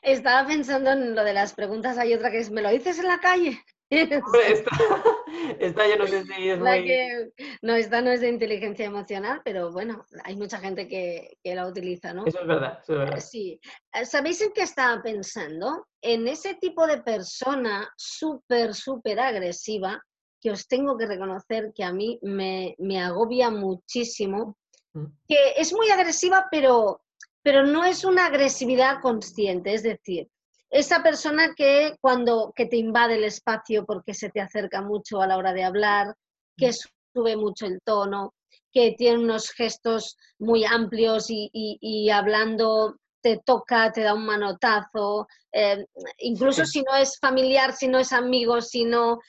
Estaba pensando en lo de las preguntas. Hay otra que es, ¿me lo dices en la calle? esta, yo no sé si es muy... no, esta no es de inteligencia emocional, pero bueno, hay mucha gente que, que la utiliza, ¿no? Eso es verdad, eso es verdad. Sí. ¿Sabéis en qué estaba pensando? En ese tipo de persona súper, súper agresiva que os tengo que reconocer que a mí me, agobia muchísimo, mm. que es muy agresiva, pero, pero no es una agresividad consciente, es decir, esa persona que cuando que te invade el espacio porque se te acerca mucho a la hora de hablar, que mm. sube mucho el tono, que tiene unos gestos muy amplios y hablando te toca, te da un manotazo, eh, incluso si no es familiar, si no es amigo, si no...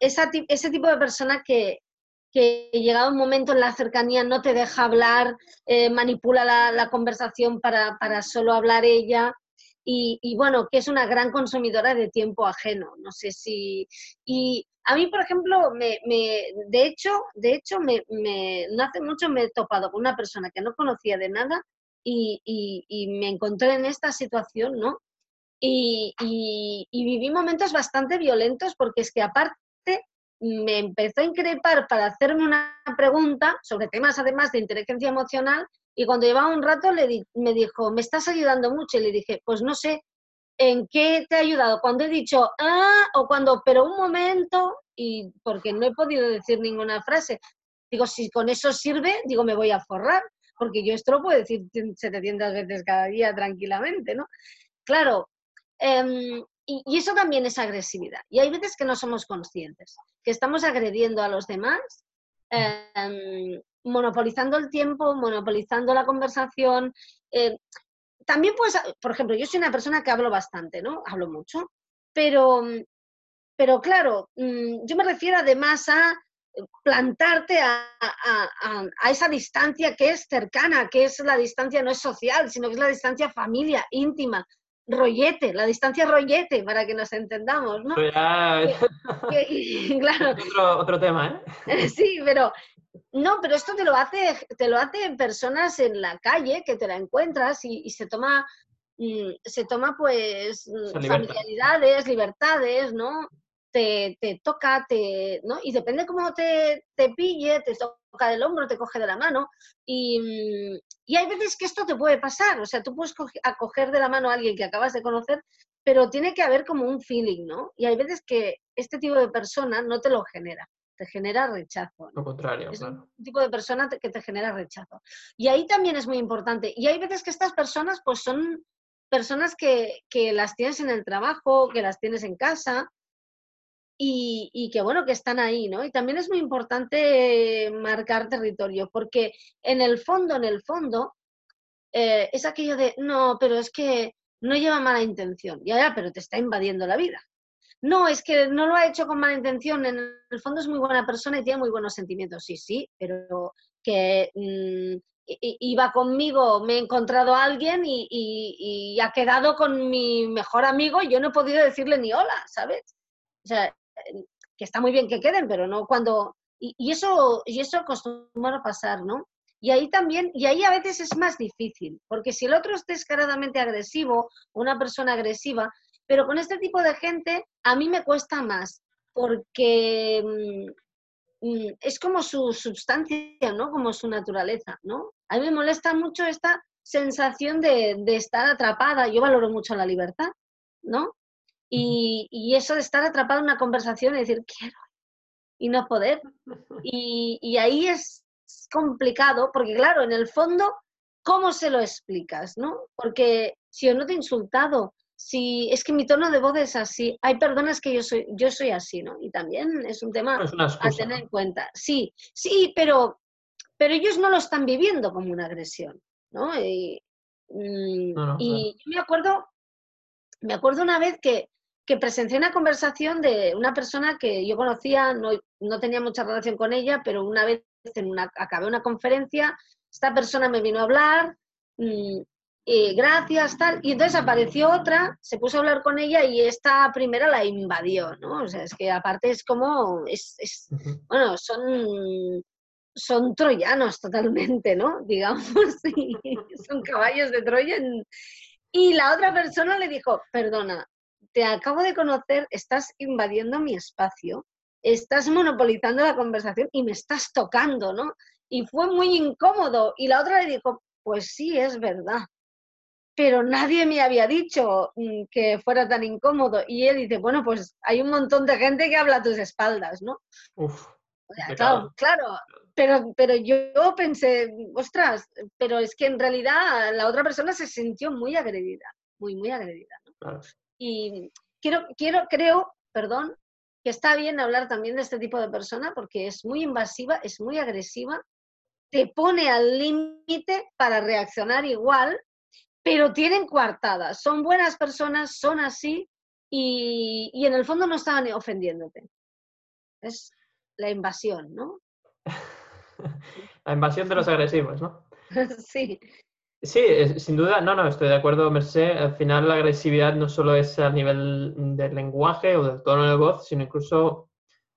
Em, ese tipo de persona que, que llegado un momento en la cercanía no te deja hablar, eh, manipula la, conversación para, solo hablar ella. Y, bueno, que es una gran consumidora de tiempo ajeno. No sé si. Y a mí, por ejemplo, me, de hecho, de hecho me, no hace mucho me he topado con una persona que no conocía de nada y, me encontré en esta situación, ¿no? Y, viví momentos bastante violentos porque es que aparte me empezó a increpar para hacerme una pregunta sobre temas además de inteligencia emocional y cuando llevaba un rato le me dijo, me estás ayudando mucho y le dije, pues no sé, ¿en qué te ha ayudado? Cuando he dicho, ah, o cuando, pero un momento, y porque no he podido decir ninguna frase. Digo, si con eso sirve, digo, me voy a forrar porque yo esto lo puedo decir 700 veces cada día tranquilamente, ¿no? Claro, em, y, eso también es agresividad. Y hay veces que no somos conscientes, que estamos agrediendo a los demás, em, monopolizando el tiempo, monopolizando la conversación. Em, también, pues, por ejemplo, yo soy una persona que hablo bastante, ¿no? Hablo mucho, pero, pero claro, mm, yo me refiero además a plantarte a, esa distancia que es cercana, que es la distancia no es social, sino que es la distancia familia, íntima, rollete, la distancia rollete, para que nos entendamos, ¿no? claro. Otro, tema, ¿eh? Sí, pero no, pero esto te lo hace, te lo hace personas en la calle que te la encuentras y, se toma, mm, se toma pues familiaridades, libertades, ¿no? te, toca, te, ¿no? Y depende cómo te, te pille, te toca del hombro, te coge de la mano. Y, y, hay veces que esto te puede pasar. O sea, tú puedes acoger de la mano a alguien que acabas de conocer, pero tiene que haber como un feeling, ¿no? Y hay veces que este tipo de persona no te lo genera. Te genera rechazo. Lo contrario. Es un tipo de persona que te genera rechazo. Y ahí también es muy importante. Y hay veces que estas personas, pues son personas que, que las tienes en el trabajo, que las tienes en casa, y, que bueno, que están ahí, ¿no? Y también es muy importante marcar territorio, porque en el fondo, en el fondo, eh, es aquello de, no, pero es que no lleva mala intención, ya, ya, pero te está invadiendo la vida. No, es que no lo ha hecho con mala intención, en el fondo es muy buena persona y tiene muy buenos sentimientos, sí, sí, pero que mm, iba conmigo, me he encontrado a alguien y, ha quedado con mi mejor amigo y yo no he podido decirle ni hola, ¿sabes? O sea, que está muy bien que queden, pero no cuando... Y, eso, y eso acostumbra a pasar, ¿no? Y ahí también, y ahí a veces es más difícil, porque si el otro es descaradamente agresivo, una persona agresiva, pero con este tipo de gente a mí me cuesta más, porque mm, mm, es como su sustancia, ¿no? Como su naturaleza, ¿no? A mí me molesta mucho esta sensación de, estar atrapada. Yo valoro mucho la libertad, ¿no? Y, y, eso de estar atrapada en una conversación y decir, quiero, y no poder. Y, y ahí es complicado, porque claro, en el fondo, ¿cómo se lo explicas, no? Porque si yo no te he insultado, si es que mi tono de voz es así, hay personas que yo soy, yo soy así, ¿no? Y también es un tema a tener en cuenta. Sí, sí, pero, pero ellos no lo están viviendo como una agresión, ¿no? Y, mm, yo me acuerdo, me acuerdo una vez que, que presencié una conversación de una persona que yo conocía, no, no tenía mucha relación con ella, pero una vez en una, acabé una conferencia, esta persona me vino a hablar, mm, gracias, tal. Y entonces apareció otra, se puso a hablar con ella y esta primera la invadió, ¿no? O sea, es que aparte es como, es, bueno, son, son troyanos totalmente, ¿no? Digamos, son caballos de Troya. Y la otra persona le dijo, perdona, te acabo de conocer, estás invadiendo mi espacio, estás monopolizando la conversación y me estás tocando, ¿no? Y fue muy incómodo. Y la otra le dijo, pues sí, es verdad pero nadie me había dicho mm, que fuera tan incómodo. Y él dice, bueno, pues hay un montón de gente que habla a tus espaldas, ¿no? Uf, claro, claro, pero, pero yo pensé, ostras, pero es que en realidad la otra persona se sintió muy agredida, muy, muy agredida, ¿no? Y quiero, quiero, creo, perdón, que está bien hablar también de este tipo de persona porque es muy invasiva, es muy agresiva, te pone al límite para reaccionar igual pero tienen coartadas, son buenas personas, son así y, en el fondo no estaban ofendiéndote. Es la invasión, ¿no? la invasión de los agresivos, ¿no? sí. Sí, sin duda, no, no, estoy de acuerdo, Merced. Al final la agresividad no solo es a nivel del lenguaje o del tono de voz, sino incluso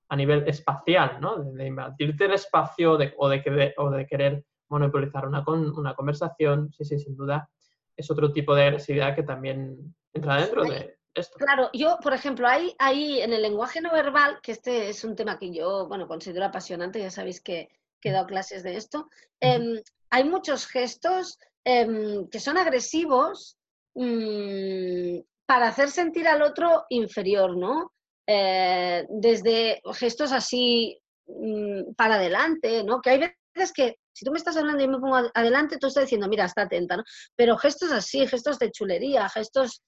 a nivel espacial, ¿no? De, invadirte el espacio o, de, o de querer monopolizar una, una conversación. Sí, sí, sin duda es otro tipo de agresividad que también entra dentro de esto. Claro, yo, por ejemplo, hay, hay en el lenguaje no verbal, que este es un tema que yo, bueno, considero apasionante, ya sabéis que, he dado clases de esto, em, hay muchos gestos em, que son agresivos mm, para hacer sentir al otro inferior, ¿no? Eh, desde gestos así mm, para adelante, ¿no? Que hay veces que si tú me estás hablando y me pongo adelante, tú estás diciendo, mira, está atenta, ¿no? Pero gestos así, gestos de chulería, gestos,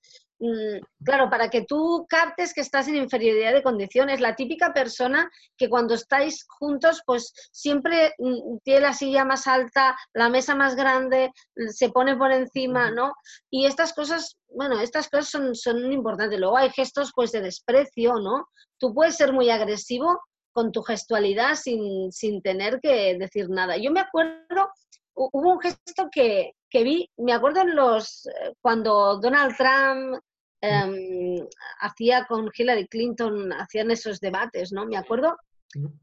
claro, para que tú captes que estás en inferioridad de condiciones. La típica persona que cuando estáis juntos, pues siempre mm, tiene la silla más alta, la mesa más grande, se pone por encima, ¿no? Y estas cosas, bueno, estas cosas son, son importantes. Luego hay gestos, pues, de desprecio, ¿no? Tú puedes ser muy agresivo, con tu gestualidad sin, sin tener que decir nada. Yo me acuerdo, hubo un gesto que, que vi, me acuerdo en los, eh, cuando Donald Trump em, hacía con Hillary Clinton, hacían esos debates, ¿no? Me acuerdo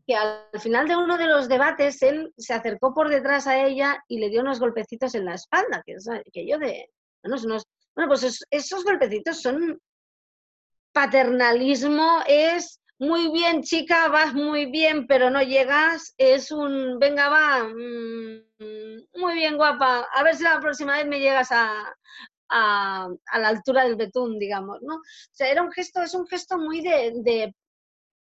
que al final de uno de los debates él se acercó por detrás a ella y le dio unos golpecitos en la espalda, que, que yo de... Bueno, bueno pues esos golpecitos son paternalismo, es muy bien, chica, vas muy bien, pero no llegas, es un, venga, va, mm, muy bien, guapa, a ver si la próxima vez me llegas a, a, la altura del betún, digamos, ¿no? O sea, era un gesto, es un gesto muy de,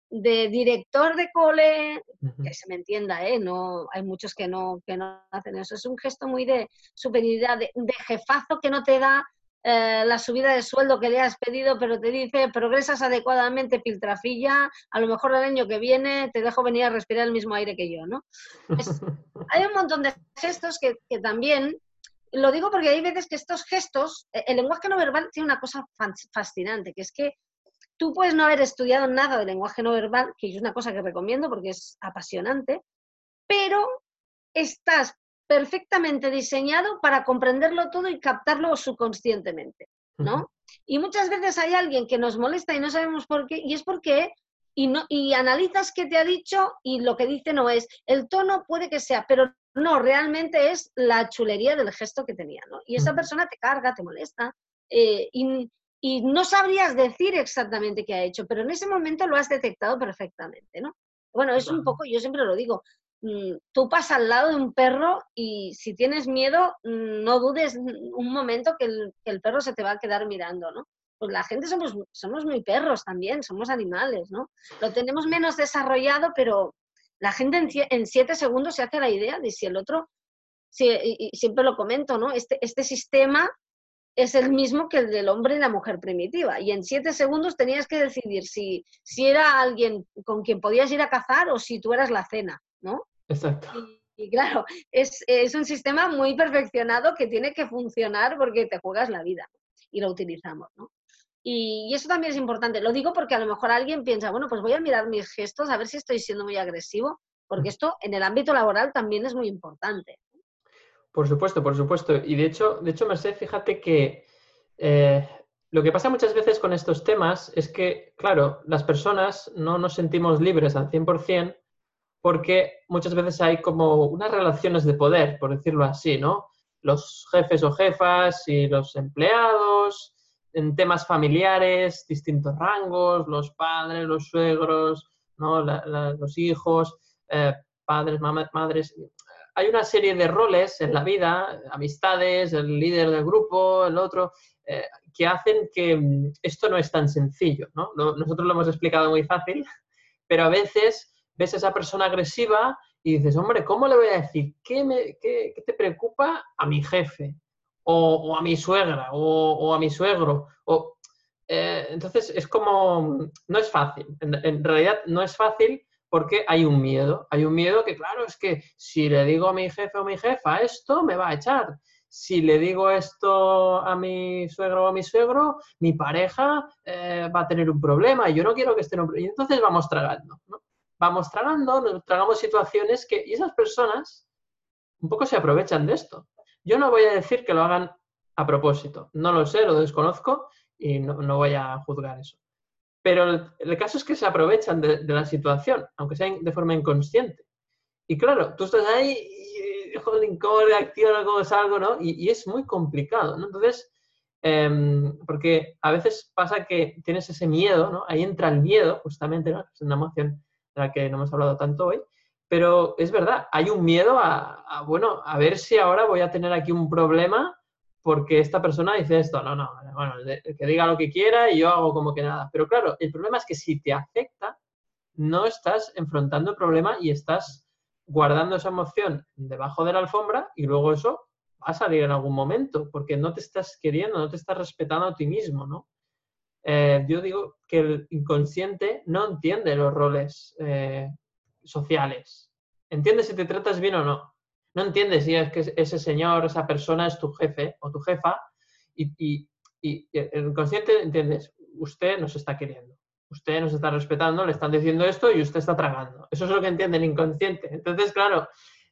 de, director de cole, que se me entienda, ¿eh? No, hay muchos que no, que no hacen eso, es un gesto muy de superioridad, de jefazo que no te da eh, la subida de sueldo que le has pedido, pero te dice, progresas adecuadamente, piltrafilla, a lo mejor el año que viene te dejo venir a respirar el mismo aire que yo, ¿no? hay un montón de gestos que, también, lo digo porque hay veces que estos gestos, eh, el lenguaje no verbal tiene una cosa fascinante, que es que tú puedes no haber estudiado nada de lenguaje no verbal, que es una cosa que recomiendo porque es apasionante, pero estás perfectamente diseñado para comprenderlo todo y captarlo subconscientemente, ¿no? Y muchas veces hay alguien que nos molesta y no sabemos por qué, y es porque y, no, y analizas qué te ha dicho y lo que dice no es. El tono puede que sea, pero no, realmente es la chulería del gesto que tenía, ¿no? Y esa persona te carga, te molesta, eh, y, y, no sabrías decir exactamente qué ha hecho, pero en ese momento lo has detectado perfectamente, ¿no? Bueno, es un poco, yo siempre lo digo, tú pasas al lado de un perro y si tienes miedo, mm, no dudes un momento que el, que el perro se te va a quedar mirando, ¿no? pues la gente somos, somos muy perros también, somos animales, ¿no? Lo tenemos menos desarrollado, pero la gente en, siete segundos se hace la idea de si el otro, y, siempre lo comento, ¿no? Este, este sistema es el mismo que el del hombre y la mujer primitiva. Y en siete segundos tenías que decidir si, si era alguien con quien podías ir a cazar o si tú eras la cena, ¿no? Exacto. Y, claro, es, es, un sistema muy perfeccionado que tiene que funcionar porque te juegas la vida y lo utilizamos, ¿no? Y, eso también es importante. Lo digo porque a lo mejor alguien piensa, bueno, pues voy a mirar mis gestos a ver si estoy siendo muy agresivo, porque esto en el ámbito laboral también es muy importante. Por supuesto, por supuesto. Y de hecho, de hecho Merced, fíjate que eh, lo que pasa muchas veces con estos temas es que, claro, las personas no nos sentimos libres al 100% porque muchas veces hay como unas relaciones de poder, por decirlo así, ¿no? Los jefes o jefas y los empleados, en temas familiares, distintos rangos, los padres, los suegros, ¿no? los hijos, eh, padres, madres. Hay una serie de roles en la vida, amistades, el líder del grupo, el otro, eh, que hacen que mm, esto no es tan sencillo. ¿no? Nosotros lo hemos explicado muy fácil, pero a veces ves a esa persona agresiva y dices, hombre, ¿cómo le voy a decir? ¿Qué, me, qué, qué te preocupa a mi jefe? o, a mi suegra o, a mi suegro. O, eh, entonces es como, no es fácil, en, realidad no es fácil porque hay un miedo, hay un miedo que claro, es que si le digo a mi jefe o mi jefa esto, me va a echar. Si le digo esto a mi suegro o a mi suegro, mi pareja eh, va a tener un problema y yo no quiero que esté un problema. Y entonces vamos tragando, ¿no? Vamos tragando, nos tragamos situaciones que, y esas personas un poco se aprovechan de esto. Yo no voy a decir que lo hagan a propósito, no lo sé, lo desconozco y no, voy a juzgar eso. Pero el, caso es que se aprovechan de, la situación, aunque sea de forma inconsciente. Y claro, tú estás ahí y, joder, ¿cómo reacciono? ¿Cómo salgo? ¿no? Y, es muy complicado, ¿no? Entonces, em, porque a veces pasa que tienes ese miedo, ¿no? Ahí entra el miedo, justamente, ¿no? Es una emoción la que no hemos hablado tanto hoy. Pero es verdad, hay un miedo a, bueno, a ver si ahora voy a tener aquí un problema porque esta persona dice esto. No, no, bueno, que diga lo que quiera y yo hago como que nada. Pero claro, el problema es que si te afecta, no estás enfrentando el problema y estás guardando esa emoción debajo de la alfombra y luego eso va a salir en algún momento porque no te estás queriendo, no te estás respetando a ti mismo, ¿no? Eh, yo digo que el inconsciente no entiende los roles eh, sociales. Entiendes si te tratas bien o no. No entiendes si es que ese señor, esa persona es tu jefe o tu jefa y, el inconsciente entiendes, usted nos está queriendo, usted nos está respetando, le están diciendo esto y usted está tragando. Eso es lo que entiende el inconsciente. Entonces, claro,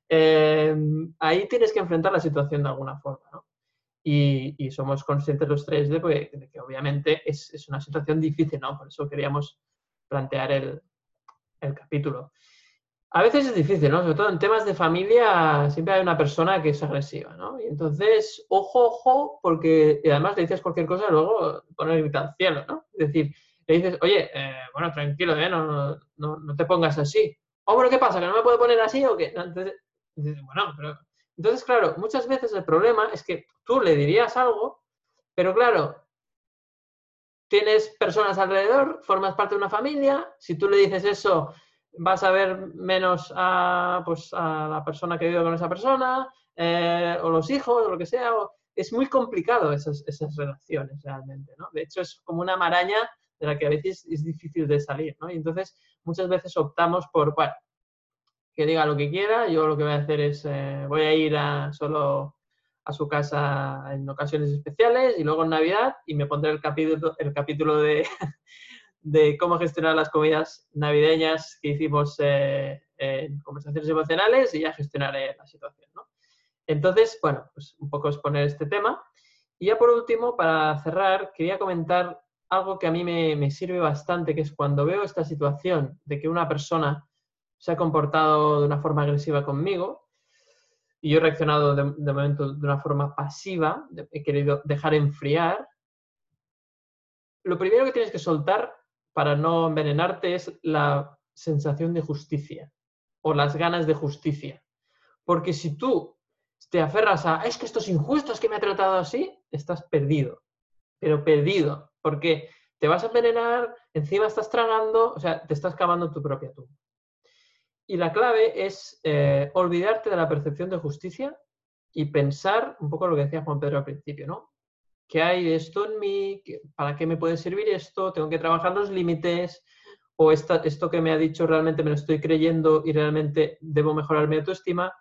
eh, ahí tienes que enfrentar la situación de alguna forma, Y, somos conscientes los tres de, que obviamente es, una situación difícil, ¿no? Por eso queríamos plantear el, el capítulo. A veces es difícil, ¿no? Sobre todo en temas de familia siempre hay una persona que es agresiva, ¿no? Y entonces, ojo, ojo, porque además le dices cualquier cosa y luego pone el grito al cielo, ¿no? Es decir, le dices, oye, eh, bueno, tranquilo, ¿eh? No, no, no, te pongas así. Oh, pero ¿qué pasa? ¿Que no me puedo poner así o qué? entonces, bueno, pero... Entonces, claro, muchas veces el problema es que tú le dirías algo, pero claro, tienes personas alrededor, formas parte de una familia, si tú le dices eso vas a ver menos a, pues, a la persona que vive con esa persona, eh, o los hijos, o lo que sea. es muy complicado esas, esas relaciones realmente, ¿no? De hecho, es como una maraña de la que a veces es difícil de salir, ¿no? Y entonces muchas veces optamos por, bueno, que diga lo que quiera, yo lo que voy a hacer es, eh, voy a ir a, solo a su casa en ocasiones especiales y luego en Navidad y me pondré el capítulo, el capítulo de, de cómo gestionar las comidas navideñas que hicimos eh, en conversaciones emocionales y ya gestionaré la situación. Entonces, bueno, pues un poco exponer este tema. Y ya por último, para cerrar, quería comentar algo que a mí me, sirve bastante, que es cuando veo esta situación de que una persona se ha comportado de una forma agresiva conmigo y yo he reaccionado de, momento de una forma pasiva, he querido dejar enfriar, lo primero que tienes que soltar para no envenenarte es la sensación de justicia o las ganas de justicia. Porque si tú te aferras a, es que esto es injusto, es que me ha tratado así, estás perdido, pero perdido, porque te vas a envenenar, encima estás tragando, o sea, te estás cavando tu propia tumba. Y la clave es eh, olvidarte de la percepción de justicia y pensar un poco lo que decía Juan Pedro al principio, ¿no? ¿Qué hay esto en mí? ¿Para qué me puede servir esto? ¿Tengo que trabajar los límites? ¿O esto que me ha dicho realmente me lo estoy creyendo y realmente debo mejorar mi autoestima?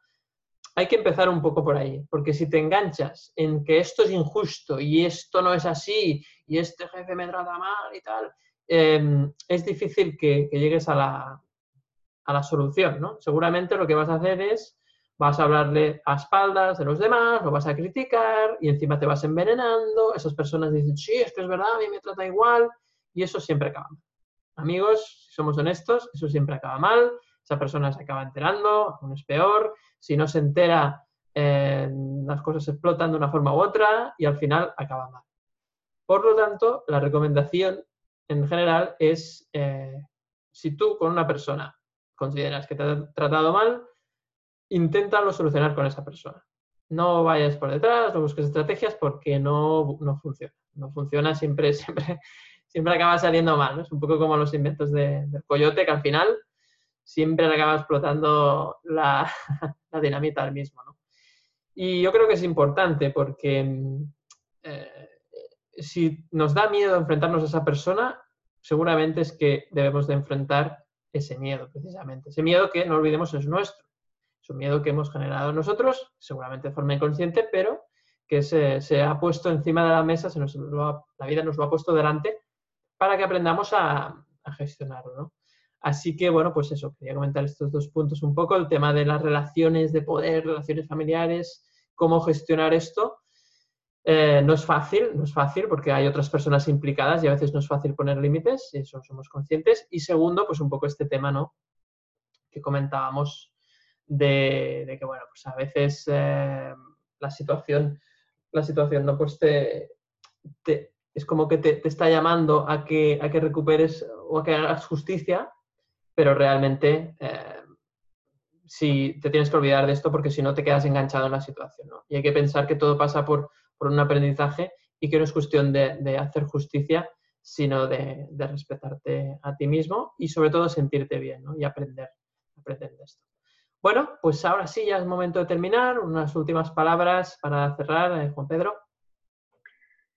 hay que empezar un poco por ahí, porque si te enganchas en que esto es injusto y esto no es así y este jefe me trata mal y tal, em, es difícil que, llegues a la, a la, solución, ¿no? Seguramente lo que vas a hacer es, vas a hablarle a espaldas de los demás, lo vas a criticar y encima te vas envenenando, esas personas dicen, sí, es que es verdad, a mí me trata igual y eso siempre acaba mal. Amigos, si somos honestos, eso siempre acaba mal, esa persona se acaba enterando, aún es peor, si no se entera, eh, las cosas explotan de una forma u otra y al final acaba mal. Por lo tanto, la recomendación en general es, eh, si tú con una persona consideras que te ha tratado mal, inténtalo solucionar con esa persona. No vayas por detrás, no busques estrategias porque no, funciona. No funciona, siempre, siempre, siempre acaba saliendo mal. Es un poco como los inventos de, del coyote, que al final siempre acaba explotando la, dinamita al mismo. ¿no? Y yo creo que es importante porque mm, eh, si nos da miedo enfrentarnos a esa persona, seguramente es que debemos de enfrentar ese miedo, precisamente. Ese miedo que, no olvidemos, es nuestro. Es un miedo que hemos generado nosotros, seguramente de forma inconsciente, pero que se, ha puesto encima de la mesa, se nos la vida nos lo ha puesto delante para que aprendamos a, a gestionarlo. ¿no? Así que, bueno, pues eso, quería comentar estos dos puntos un poco, el tema de las relaciones de poder, relaciones familiares, cómo gestionar esto. Eh, no es fácil, no es fácil porque hay otras personas implicadas y a veces no es fácil poner límites, y eso somos conscientes. Y segundo, pues un poco este tema, ¿no? Que comentábamos de, que, bueno, pues a veces eh, la situación, la situación, ¿no? Pues te, es como que te, te, está llamando a que, a que recuperes o a que hagas justicia pero realmente eh, si te tienes que olvidar de esto porque si no te quedas enganchado en la situación. ¿no? Y hay que pensar que todo pasa por, un aprendizaje y que no es cuestión de, hacer justicia, sino de, respetarte a ti mismo y sobre todo sentirte bien ¿no? y aprender, aprender de esto. Bueno, pues ahora sí, ya es momento de terminar. Unas últimas palabras para cerrar, eh, Juan Pedro.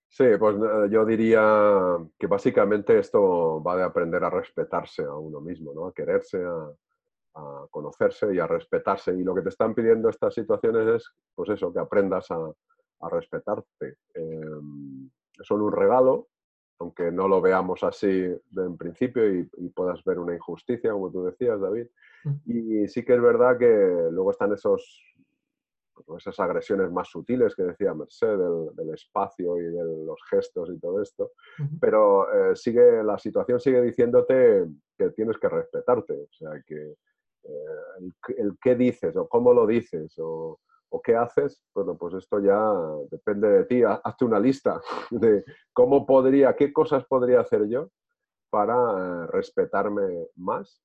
Sí, pues eh, yo diría que básicamente esto va de aprender a respetarse a uno mismo, ¿no? a quererse, a, conocerse y a respetarse. Y lo que te están pidiendo estas situaciones es, pues eso, que aprendas a, respetarte. Em, son un regalo, aunque no lo veamos así en principio y, y, puedas ver una injusticia, como tú decías, David. Mm. Y sí que es verdad que luego están esos esas agresiones más sutiles que decía Merced, del, espacio y de los gestos y todo esto, pero eh, sigue, la situación sigue diciéndote que tienes que respetarte, o sea, que eh, el, qué dices o cómo lo dices o, qué haces, bueno, pues esto ya depende de ti, hazte una lista de cómo podría, qué cosas podría hacer yo para eh, respetarme más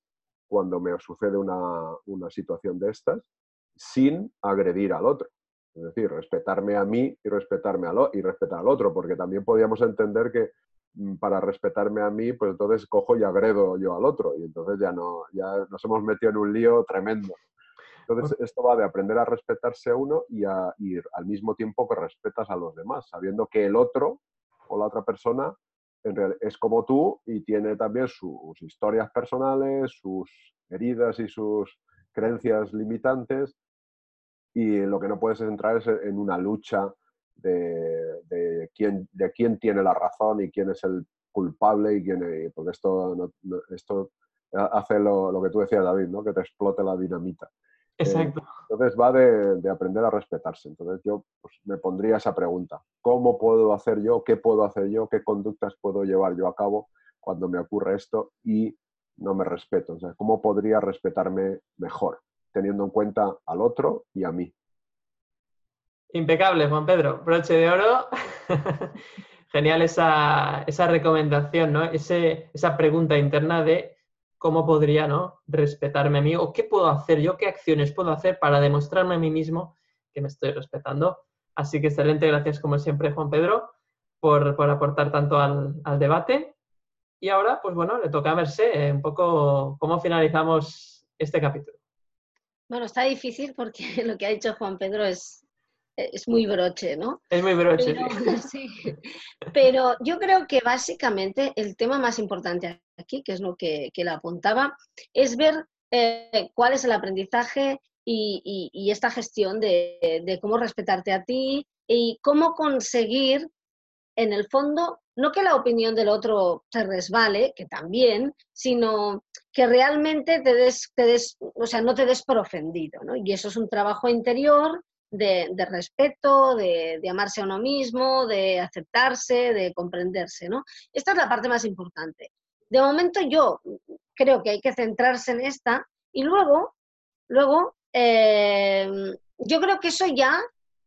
cuando me sucede una, una situación de estas sin agredir al otro. Es decir, respetarme a mí y respetarme al, y respetar al otro, porque también podríamos entender que mm, para respetarme a mí, pues entonces cojo y agredo yo al otro, y entonces ya, no, ya nos hemos metido en un lío tremendo. Entonces, esto va de aprender a respetarse a uno y, a, ir al mismo tiempo que respetas a los demás, sabiendo que el otro o la otra persona en es como tú y tiene también sus historias personales, sus heridas y sus creencias limitantes y lo que no puedes entrar es en una lucha de, quién, de quién tiene la razón y quién es el culpable y quién, porque esto, esto hace lo, que tú decías, David, ¿no? que te explote la dinamita. Exacto. entonces va de, aprender a respetarse. Entonces yo pues, me pondría esa pregunta. ¿Cómo puedo hacer yo? ¿Qué puedo hacer yo? ¿Qué conductas puedo llevar yo a cabo cuando me ocurre esto y no me respeto? O sea, ¿cómo podría respetarme mejor, teniendo en cuenta al otro y a mí? Impecable, Juan Pedro. Broche de oro. Genial esa, esa recomendación, ¿no? Ese, esa pregunta interna de cómo podría ¿no? respetarme a mí o qué puedo hacer yo, qué acciones puedo hacer para demostrarme a mí mismo que me estoy respetando. Así que excelente, gracias como siempre Juan Pedro por, aportar tanto al, debate. Y ahora, pues bueno, le toca a Mercé un poco cómo finalizamos este capítulo. Bueno, está difícil porque lo que ha dicho Juan Pedro es, es muy broche, ¿no? Es muy broche, sí. Pero yo creo que básicamente el tema más importante aquí, que es lo que, que le apuntaba, es ver eh, cuál es el aprendizaje y, esta gestión de, cómo respetarte a ti y cómo conseguir, en el fondo, no que la opinión del otro te resbale, que también, sino que realmente te des, te des o sea, no te des por ofendido, ¿no? Y eso es un trabajo interior de, respeto, de, amarse a uno mismo, de aceptarse, de comprenderse, ¿no? Esta es la parte más importante. De momento yo creo que hay que centrarse en esta y luego, luego, eh, yo creo que eso ya,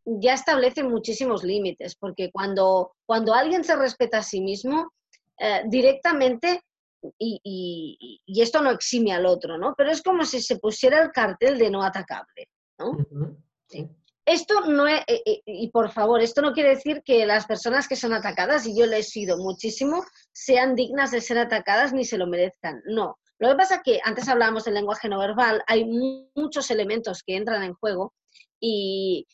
ya establece muchísimos límites, porque cuando, cuando alguien se respeta a sí mismo, eh, directamente y, esto no exime al otro, ¿no? Pero es como si se pusiera el cartel de no atacable, ¿no? sí. Esto no es, eh, eh, y por favor, esto no quiere decir que las personas que son atacadas, y yo le he sido muchísimo, sean dignas de ser atacadas ni se lo merezcan. No. Lo que pasa es que antes hablábamos del lenguaje no verbal, hay muchos elementos que entran en juego y,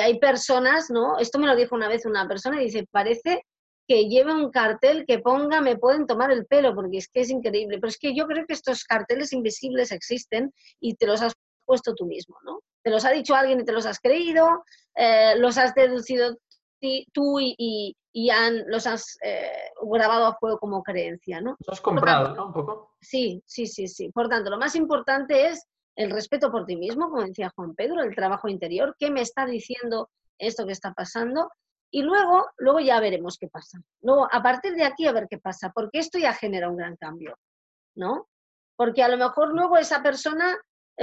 hay personas, ¿no? Esto me lo dijo una vez una persona y dice, parece que lleve un cartel que ponga me pueden tomar el pelo, porque es que es increíble. Pero es que yo creo que estos carteles invisibles existen y te los has puesto tú mismo, ¿no? Te los ha dicho alguien y te los has creído, eh, los has deducido tú y, han, los has eh, grabado a fuego como creencia, ¿no? Los has comprado, ¿no? Un poco. Sí, sí, sí, sí. Por tanto, lo más importante es el respeto por ti mismo, como decía Juan Pedro, el trabajo interior, qué me está diciendo esto que está pasando, y luego, luego ya veremos qué pasa. Luego, a partir de aquí, a ver qué pasa, porque esto ya genera un gran cambio, ¿no? Porque a lo mejor luego esa persona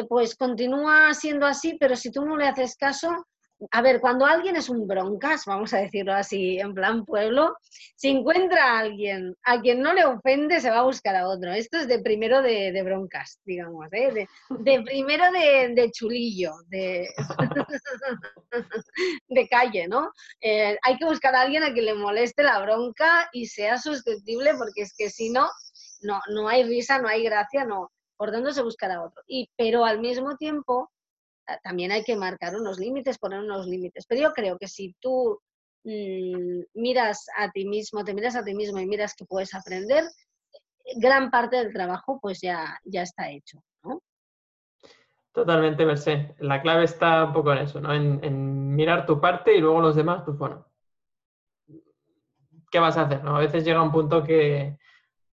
pues continúa siendo así, pero si tú no le haces caso, a ver, cuando alguien es un broncas, vamos a decirlo así, en plan pueblo, si encuentra a alguien a quien no le ofende, se va a buscar a otro. Esto es de primero de, broncas, digamos, ¿eh? de, primero de, chulillo, de, de calle, ¿no? Eh, hay que buscar a alguien a quien le moleste la bronca y sea susceptible, porque es que si no, no, no hay risa, no hay gracia, no por dónde se buscará otro. Y, pero al mismo tiempo, también hay que marcar unos límites, poner unos límites. Pero yo creo que si tú mm, miras a ti mismo, te miras a ti mismo y miras que puedes aprender, gran parte del trabajo pues ya, ya está hecho. Totalmente, Merced. La clave está un poco en eso, ¿no? En, en, mirar tu parte y luego los demás, pues bueno, ¿qué vas a hacer? ¿no? A veces llega un punto que,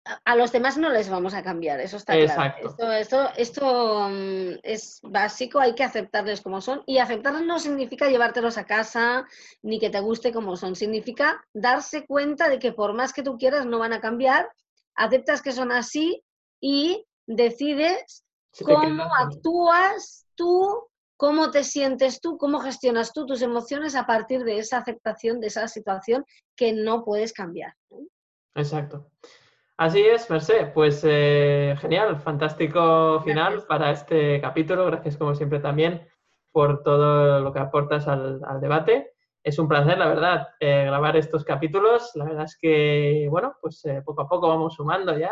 a los demás no les vamos a cambiar, eso está claro. Esto, esto, esto mm, es básico, hay que aceptarles como son. Y aceptarlos no significa llevártelos a casa ni que te guste como son, significa darse cuenta de que por más que tú quieras no van a cambiar, aceptas que son así y decides cómo actúas tú, cómo te sientes tú, cómo gestionas tú tus emociones a partir de esa aceptación de esa situación que no puedes cambiar. Exacto. Así es, Merced. Pues eh, genial, fantástico final para este capítulo. Gracias como siempre también por todo lo que aportas al, debate. Es un placer, la verdad, eh, grabar estos capítulos. La verdad es que, bueno, pues eh, poco a poco vamos sumando ya.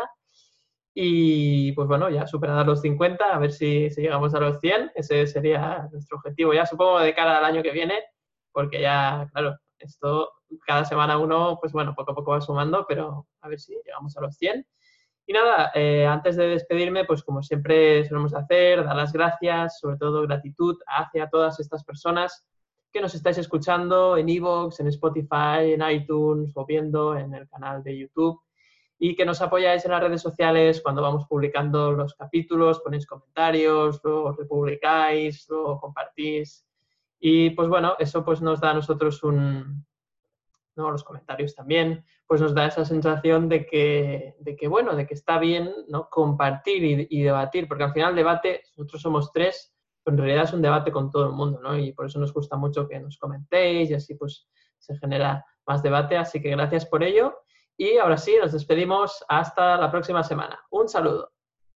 Y pues bueno, ya superar los 50, a ver si, si, llegamos a los 100. Ese sería nuestro objetivo ya, supongo, de cara al año que viene, porque ya, claro, esto cada semana uno, pues bueno, poco a poco va sumando, pero a ver si llegamos a los 100. Y nada, eh, antes de despedirme, pues como siempre solemos hacer, dar las gracias, sobre todo gratitud hacia todas estas personas que nos estáis escuchando en Evox, en Spotify, en iTunes o viendo en el canal de YouTube. y que nos apoyáis en las redes sociales cuando vamos publicando los capítulos, ponéis comentarios, lo republicáis, lo compartís. Y pues bueno, eso pues nos da a nosotros un, ¿no? los comentarios también, pues nos da esa sensación de que, de que bueno, de que está bien ¿no? compartir y, y, debatir, porque al final el debate, nosotros somos tres, pero en realidad es un debate con todo el mundo, ¿no? Y por eso nos gusta mucho que nos comentéis y así pues se genera más debate, así que gracias por ello. Y ahora sí, nos despedimos hasta la próxima semana. Un saludo.